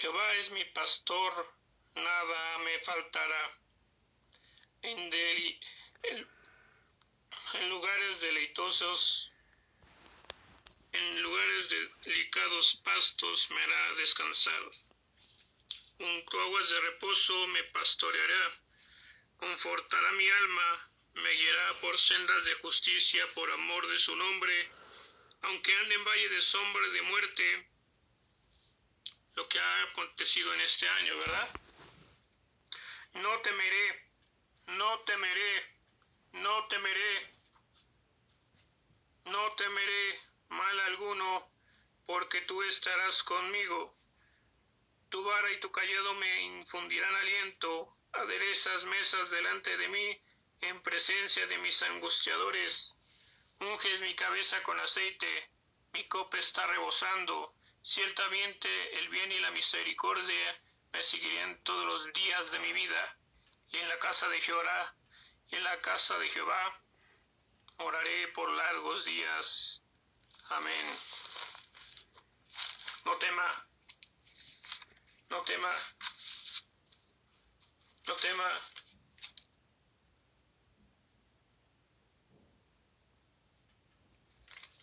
Jehová es mi pastor, nada me faltará. En, lugares deleitosos, en lugares de delicados pastos me hará descansar. Junto aguas de reposo me pastoreará, confortará mi alma, me guiará por sendas de justicia por amor de su nombre, aunque ande en valle de sombra de muerte, lo que ha acontecido en este año, ¿verdad? No temeré, no temeré, no temeré, no temeré mal alguno, porque tú estarás conmigo. Tu vara y tu callado me infundirán aliento, aderezas mesas delante de mí, en presencia de mis angustiadores. Unges mi cabeza con aceite, mi copa está rebosando Ciertamente el bien y la misericordia me seguirán todos los días de mi vida, y en la casa de Jehová, en la casa de Jehová, oraré por largos días. Amén. No tema, no tema, no tema.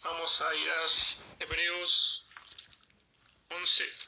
Vamos a ir a Hebreos 11.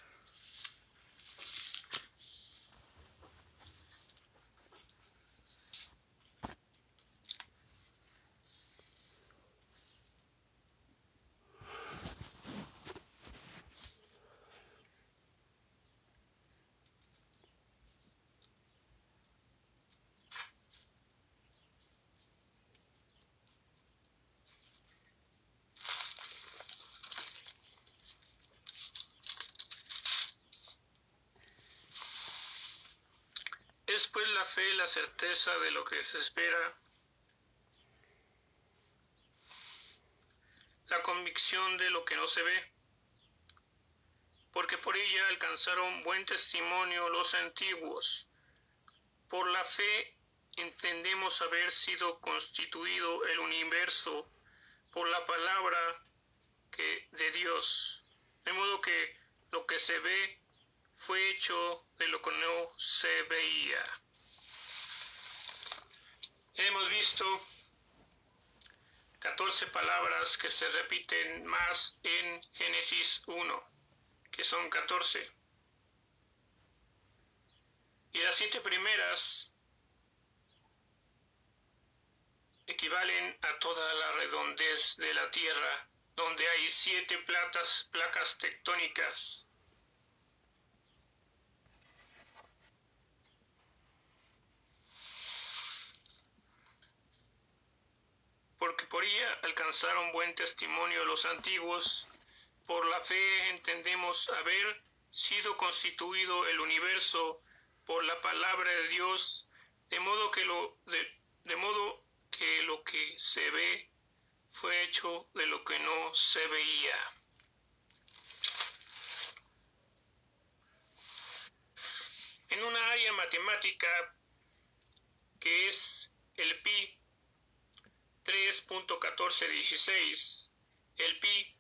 Es pues la fe la certeza de lo que se espera, la convicción de lo que no se ve, porque por ella alcanzaron buen testimonio los antiguos. Por la fe entendemos haber sido constituido el universo por la palabra que, de Dios, de modo que lo que se ve fue hecho de lo que no se veía. Hemos visto 14 palabras que se repiten más en Génesis 1, que son 14. Y las siete primeras equivalen a toda la redondez de la Tierra, donde hay siete placas, placas tectónicas porque por ella alcanzaron buen testimonio los antiguos. Por la fe entendemos haber sido constituido el universo por la palabra de Dios, de modo que lo, de, de modo que, lo que se ve fue hecho de lo que no se veía. En una área matemática que es el pi, 3.1416. El pi,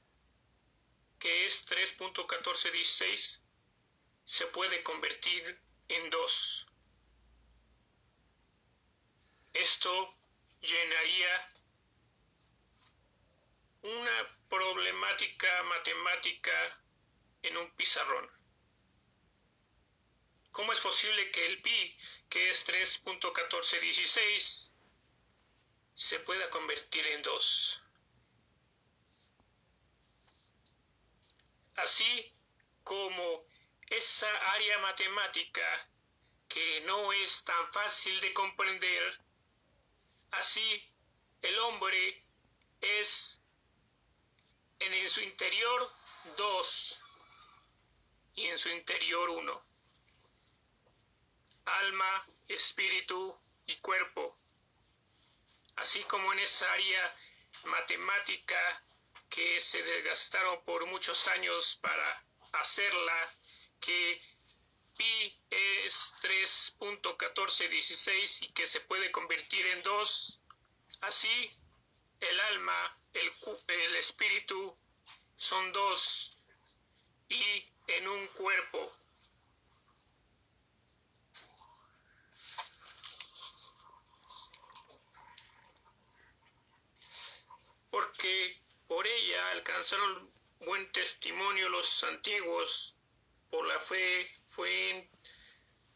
que es 3.1416, se puede convertir en 2. Esto llenaría una problemática matemática en un pizarrón. ¿Cómo es posible que el pi, que es 3.1416, se pueda convertir en dos. Así como esa área matemática que no es tan fácil de comprender, así el hombre es en su interior dos y en su interior uno. Alma, espíritu y cuerpo así como en esa área matemática que se desgastaron por muchos años para hacerla, que pi es 3.1416 y que se puede convertir en 2, así el alma, el, el espíritu son dos y en un cuerpo porque por ella alcanzaron buen testimonio los antiguos. Por la fe fue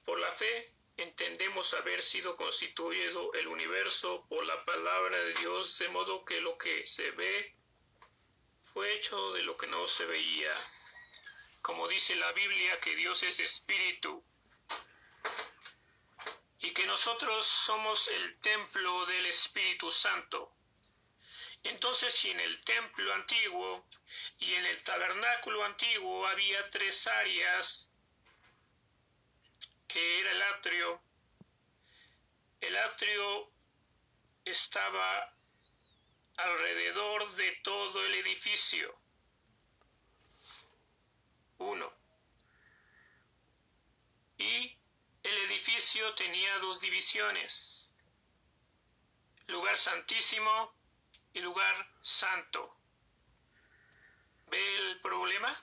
por la fe entendemos haber sido constituido el universo por la palabra de Dios, de modo que lo que se ve fue hecho de lo que no se veía. Como dice la Biblia que Dios es espíritu y que nosotros somos el templo del Espíritu Santo. Entonces, si en el templo antiguo y en el tabernáculo antiguo había tres áreas, que era el atrio, el atrio estaba alrededor de todo el edificio. Uno. Y el edificio tenía dos divisiones. Lugar santísimo y lugar santo. ¿Ve el problema?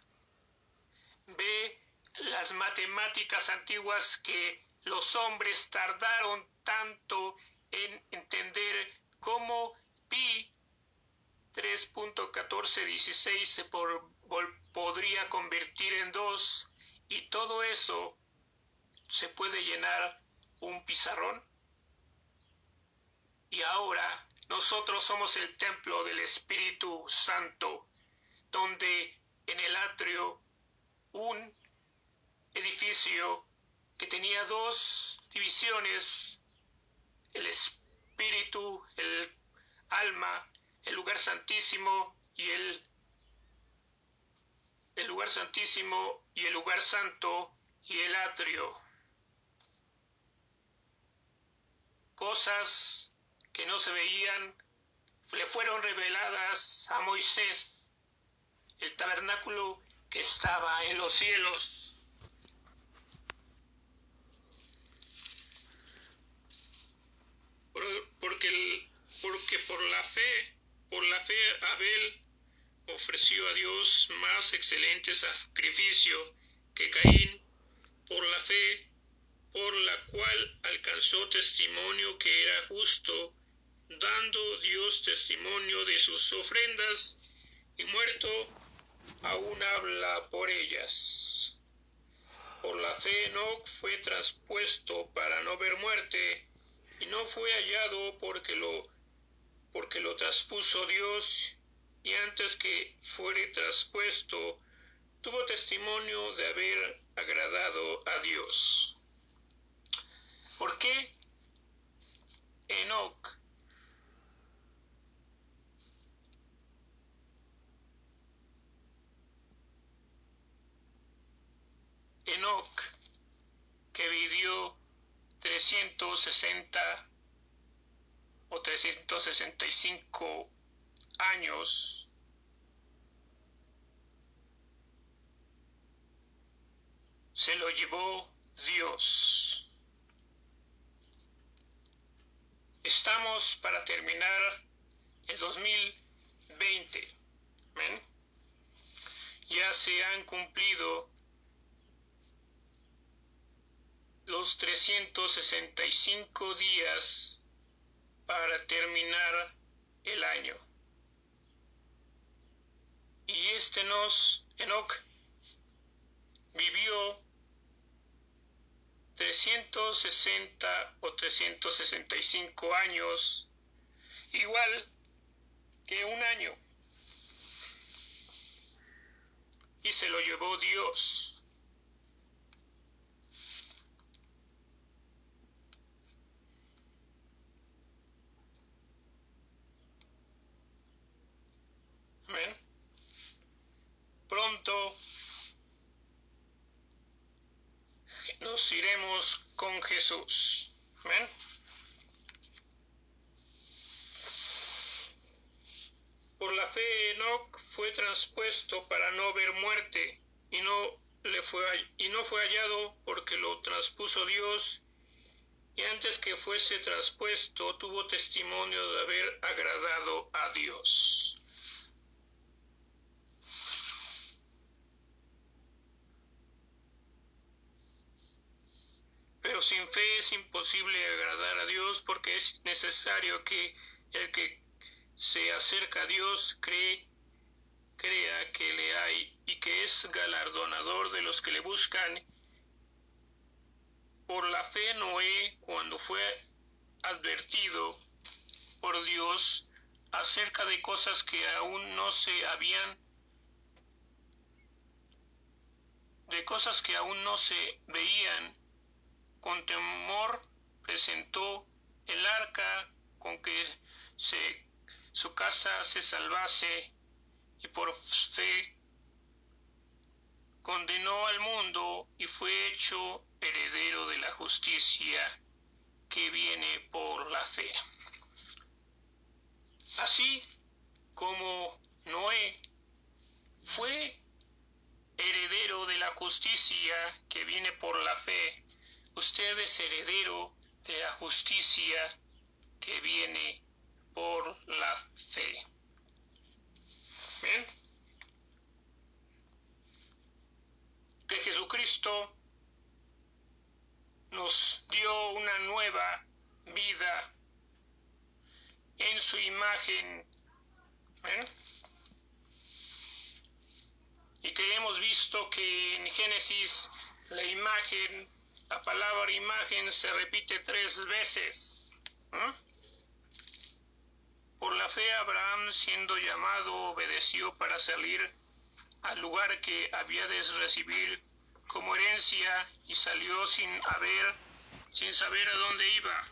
¿Ve las matemáticas antiguas que los hombres tardaron tanto en entender cómo pi 3.1416 se por, podría convertir en dos y todo eso se puede llenar un pizarrón. Y ahora nosotros somos el templo del Espíritu Santo, donde en el atrio un edificio que tenía dos divisiones, el espíritu, el alma, el lugar santísimo y el, lugar santísimo y el lugar santo y el atrio. Cosas que no se veían le fueron reveladas a Moisés, el tabernáculo que estaba en los cielos. Porque, porque por la fe, por la fe Abel ofreció a Dios más excelente sacrificio que Caín, por la fe, por la cual alcanzó testimonio que era justo, dando Dios testimonio de sus ofrendas, y muerto aún habla por ellas. Por la fe Enoch fue traspuesto para no ver muerte, y no fue hallado porque lo, porque lo traspuso Dios, y antes que fuere traspuesto, tuvo testimonio de haber agradado a Dios. ¿Por qué Enoch que vivió 360 o 365 años, se lo llevó Dios. Estamos para terminar el 2020. Ya se han cumplido los 365 días para terminar el año. Y este nos, Enoch, vivió 360 o 365 años, igual que un año. Y se lo llevó Dios. Pronto nos iremos con Jesús. Por la fe Enoch fue transpuesto para no ver muerte y no le fue y no fue hallado porque lo transpuso Dios y antes que fuese traspuesto tuvo testimonio de haber agradado a Dios. Pero sin fe es imposible agradar a Dios porque es necesario que el que se acerca a Dios cree, crea que le hay y que es galardonador de los que le buscan. Por la fe Noé, cuando fue advertido por Dios acerca de cosas que aún no se habían de cosas que aún no se veían, con temor presentó el arca con que su casa se salvase y por fe condenó al mundo y fue hecho heredero de la justicia que viene por la fe. Así como Noé fue heredero de la justicia que viene por la fe, usted es heredero de la justicia que viene por la fe. Que Jesucristo nos dio una nueva vida en su imagen. Y que hemos visto que en Génesis la imagen, la palabra imagen se repite tres veces. Por la fe Abraham, siendo llamado, obedeció para salir al lugar que había de recibir como herencia y salió sin haber, sin saber a dónde iba.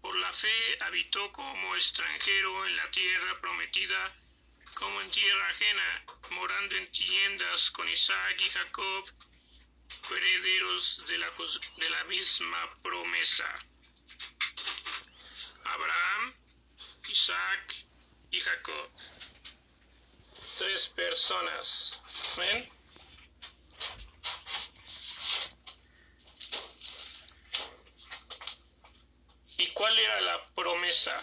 Por la fe habitó como extranjero en la tierra prometida, como en tierra ajena, morando en tiendas con Isaac y Jacob, herederos de la, de la misma promesa. Abraham, Isaac y Jacob. Tres personas. ¿Ven? ¿Y cuál era la promesa?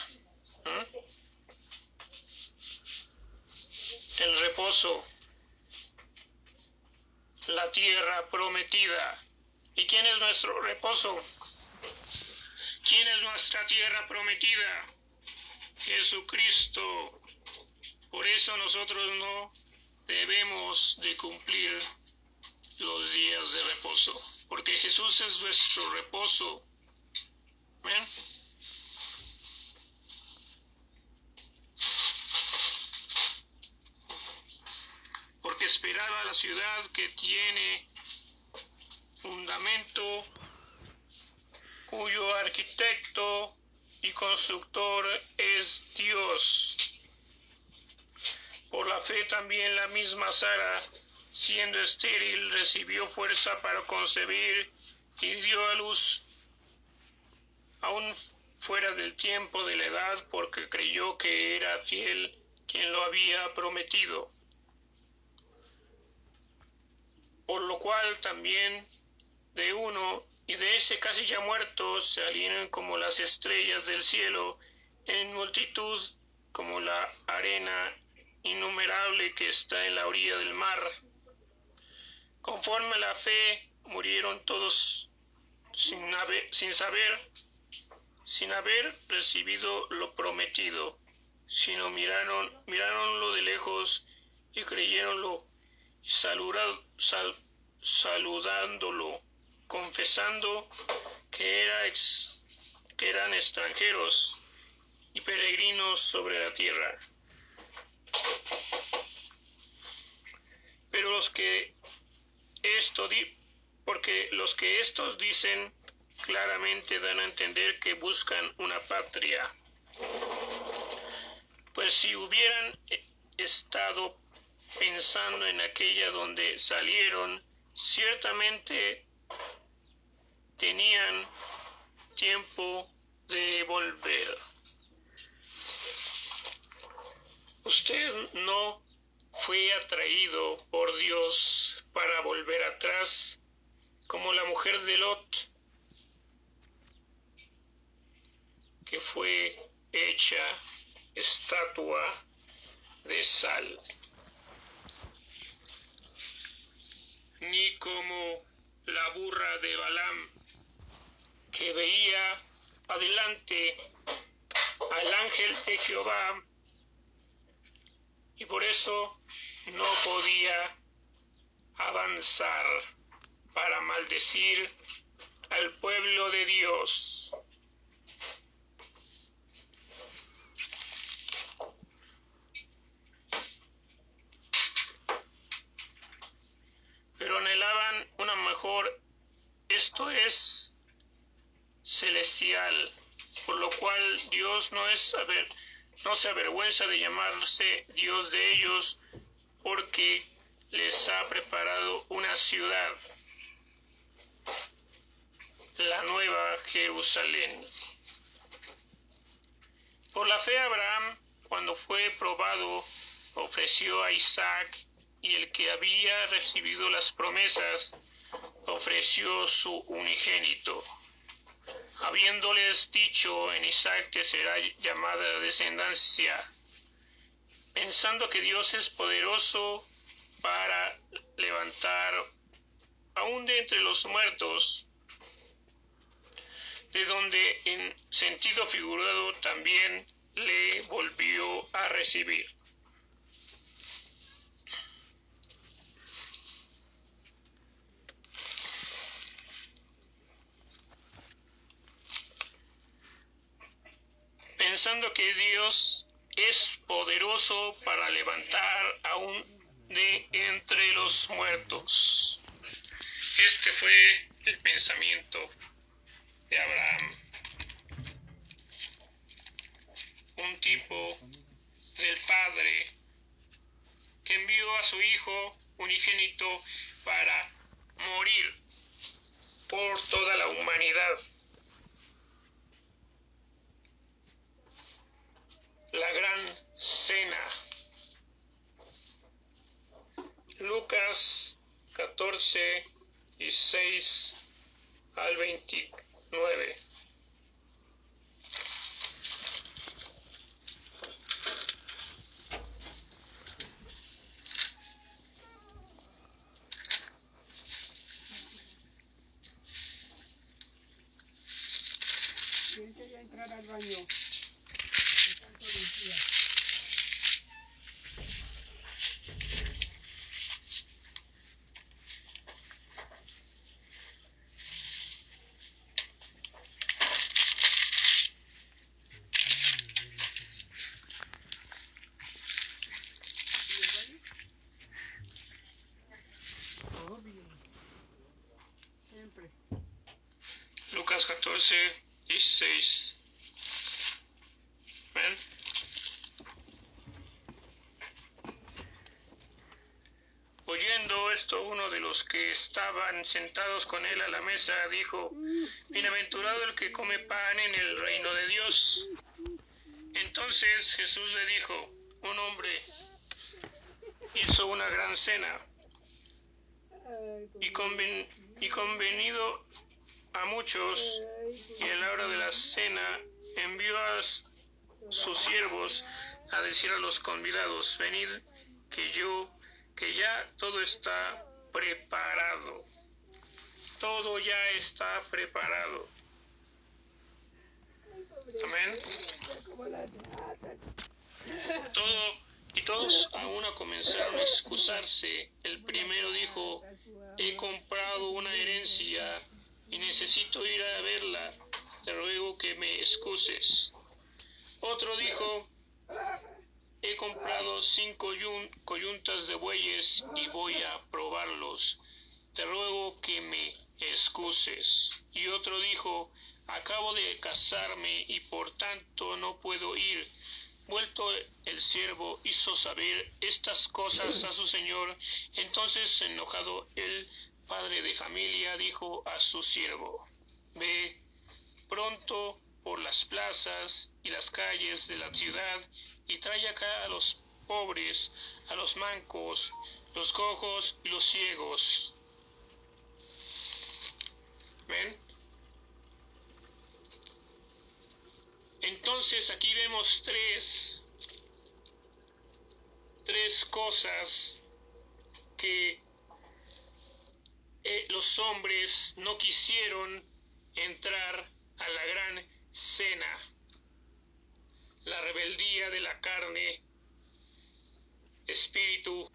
¿Mm? El reposo, la tierra prometida. ¿Y quién es nuestro reposo? ¿Quién es nuestra tierra prometida? Jesucristo. Por eso nosotros no debemos de cumplir los días de reposo, porque Jesús es nuestro reposo. ¿Ven? Esperaba la ciudad que tiene fundamento cuyo arquitecto y constructor es Dios. Por la fe también la misma Sara, siendo estéril, recibió fuerza para concebir y dio a luz aún fuera del tiempo de la edad, porque creyó que era fiel quien lo había prometido. Por lo cual también de uno y de ese casi ya muerto salieron como las estrellas del cielo en multitud como la arena innumerable que está en la orilla del mar. Conforme a la fe murieron todos sin, sin saber, sin haber recibido lo prometido, sino miraron, miraronlo de lejos y creyeronlo y saludándolo confesando que, era que eran extranjeros y peregrinos sobre la tierra. Pero los que esto di porque los que estos dicen claramente dan a entender que buscan una patria. Pues si hubieran estado pensando en aquella donde salieron, ciertamente tenían tiempo de volver. Usted no fue atraído por Dios para volver atrás como la mujer de Lot, que fue hecha estatua de sal, ni como la burra de Balaam, que veía adelante al ángel de Jehová y por eso no podía avanzar para maldecir al pueblo de Dios. Pero anhelaban una esto es celestial, por lo cual Dios no es no se avergüenza de llamarse Dios de ellos, porque les ha preparado una ciudad, la nueva Jerusalén. Por la fe Abraham, cuando fue probado, ofreció a Isaac, y el que había recibido las promesas, ofreció su unigénito habiéndoles dicho en Isaac que será llamada descendencia, pensando que Dios es poderoso para levantar aún de entre los muertos, de donde en sentido figurado también le volvió a recibir. Pensando que Dios es poderoso para levantar aún de entre los muertos. Este fue el pensamiento de Abraham. Un tipo del Padre que envió a su Hijo unigénito para morir por toda la humanidad. La gran cena. Lucas 14 y 6 al 29. ¿Quién quería entrar al baño? Obvio. Siempre. Lucas 14 y 6. ¿Ven? Oyendo esto, uno de los que estaban sentados con él a la mesa dijo, Bienaventurado el que come pan en el reino de Dios. Entonces Jesús le dijo, un hombre hizo una gran cena y, conven- y convenido a muchos, y en la hora de la cena envió a sus siervos a decir a los convidados, venid, que yo, que ya todo está preparado. Todo ya está preparado. Amén. Todo, y todos a una comenzaron a excusarse. El primero dijo, he comprado una herencia y necesito ir a verla. Te ruego que me excuses. Otro dijo, he comprado cinco yun- coyuntas de bueyes y voy a probarlos. Te ruego que me excuses. Y otro dijo, acabo de casarme y por tanto no puedo ir. Vuelto el siervo hizo saber estas cosas a su señor. Entonces, enojado el padre de familia dijo a su siervo, ve pronto por las plazas y las calles de la ciudad y trae acá a los pobres, a los mancos, los cojos y los ciegos. ¿Ven? Entonces aquí vemos tres, tres cosas que eh, los hombres no quisieron entrar a la gran cena. La rebeldía de la carne, espíritu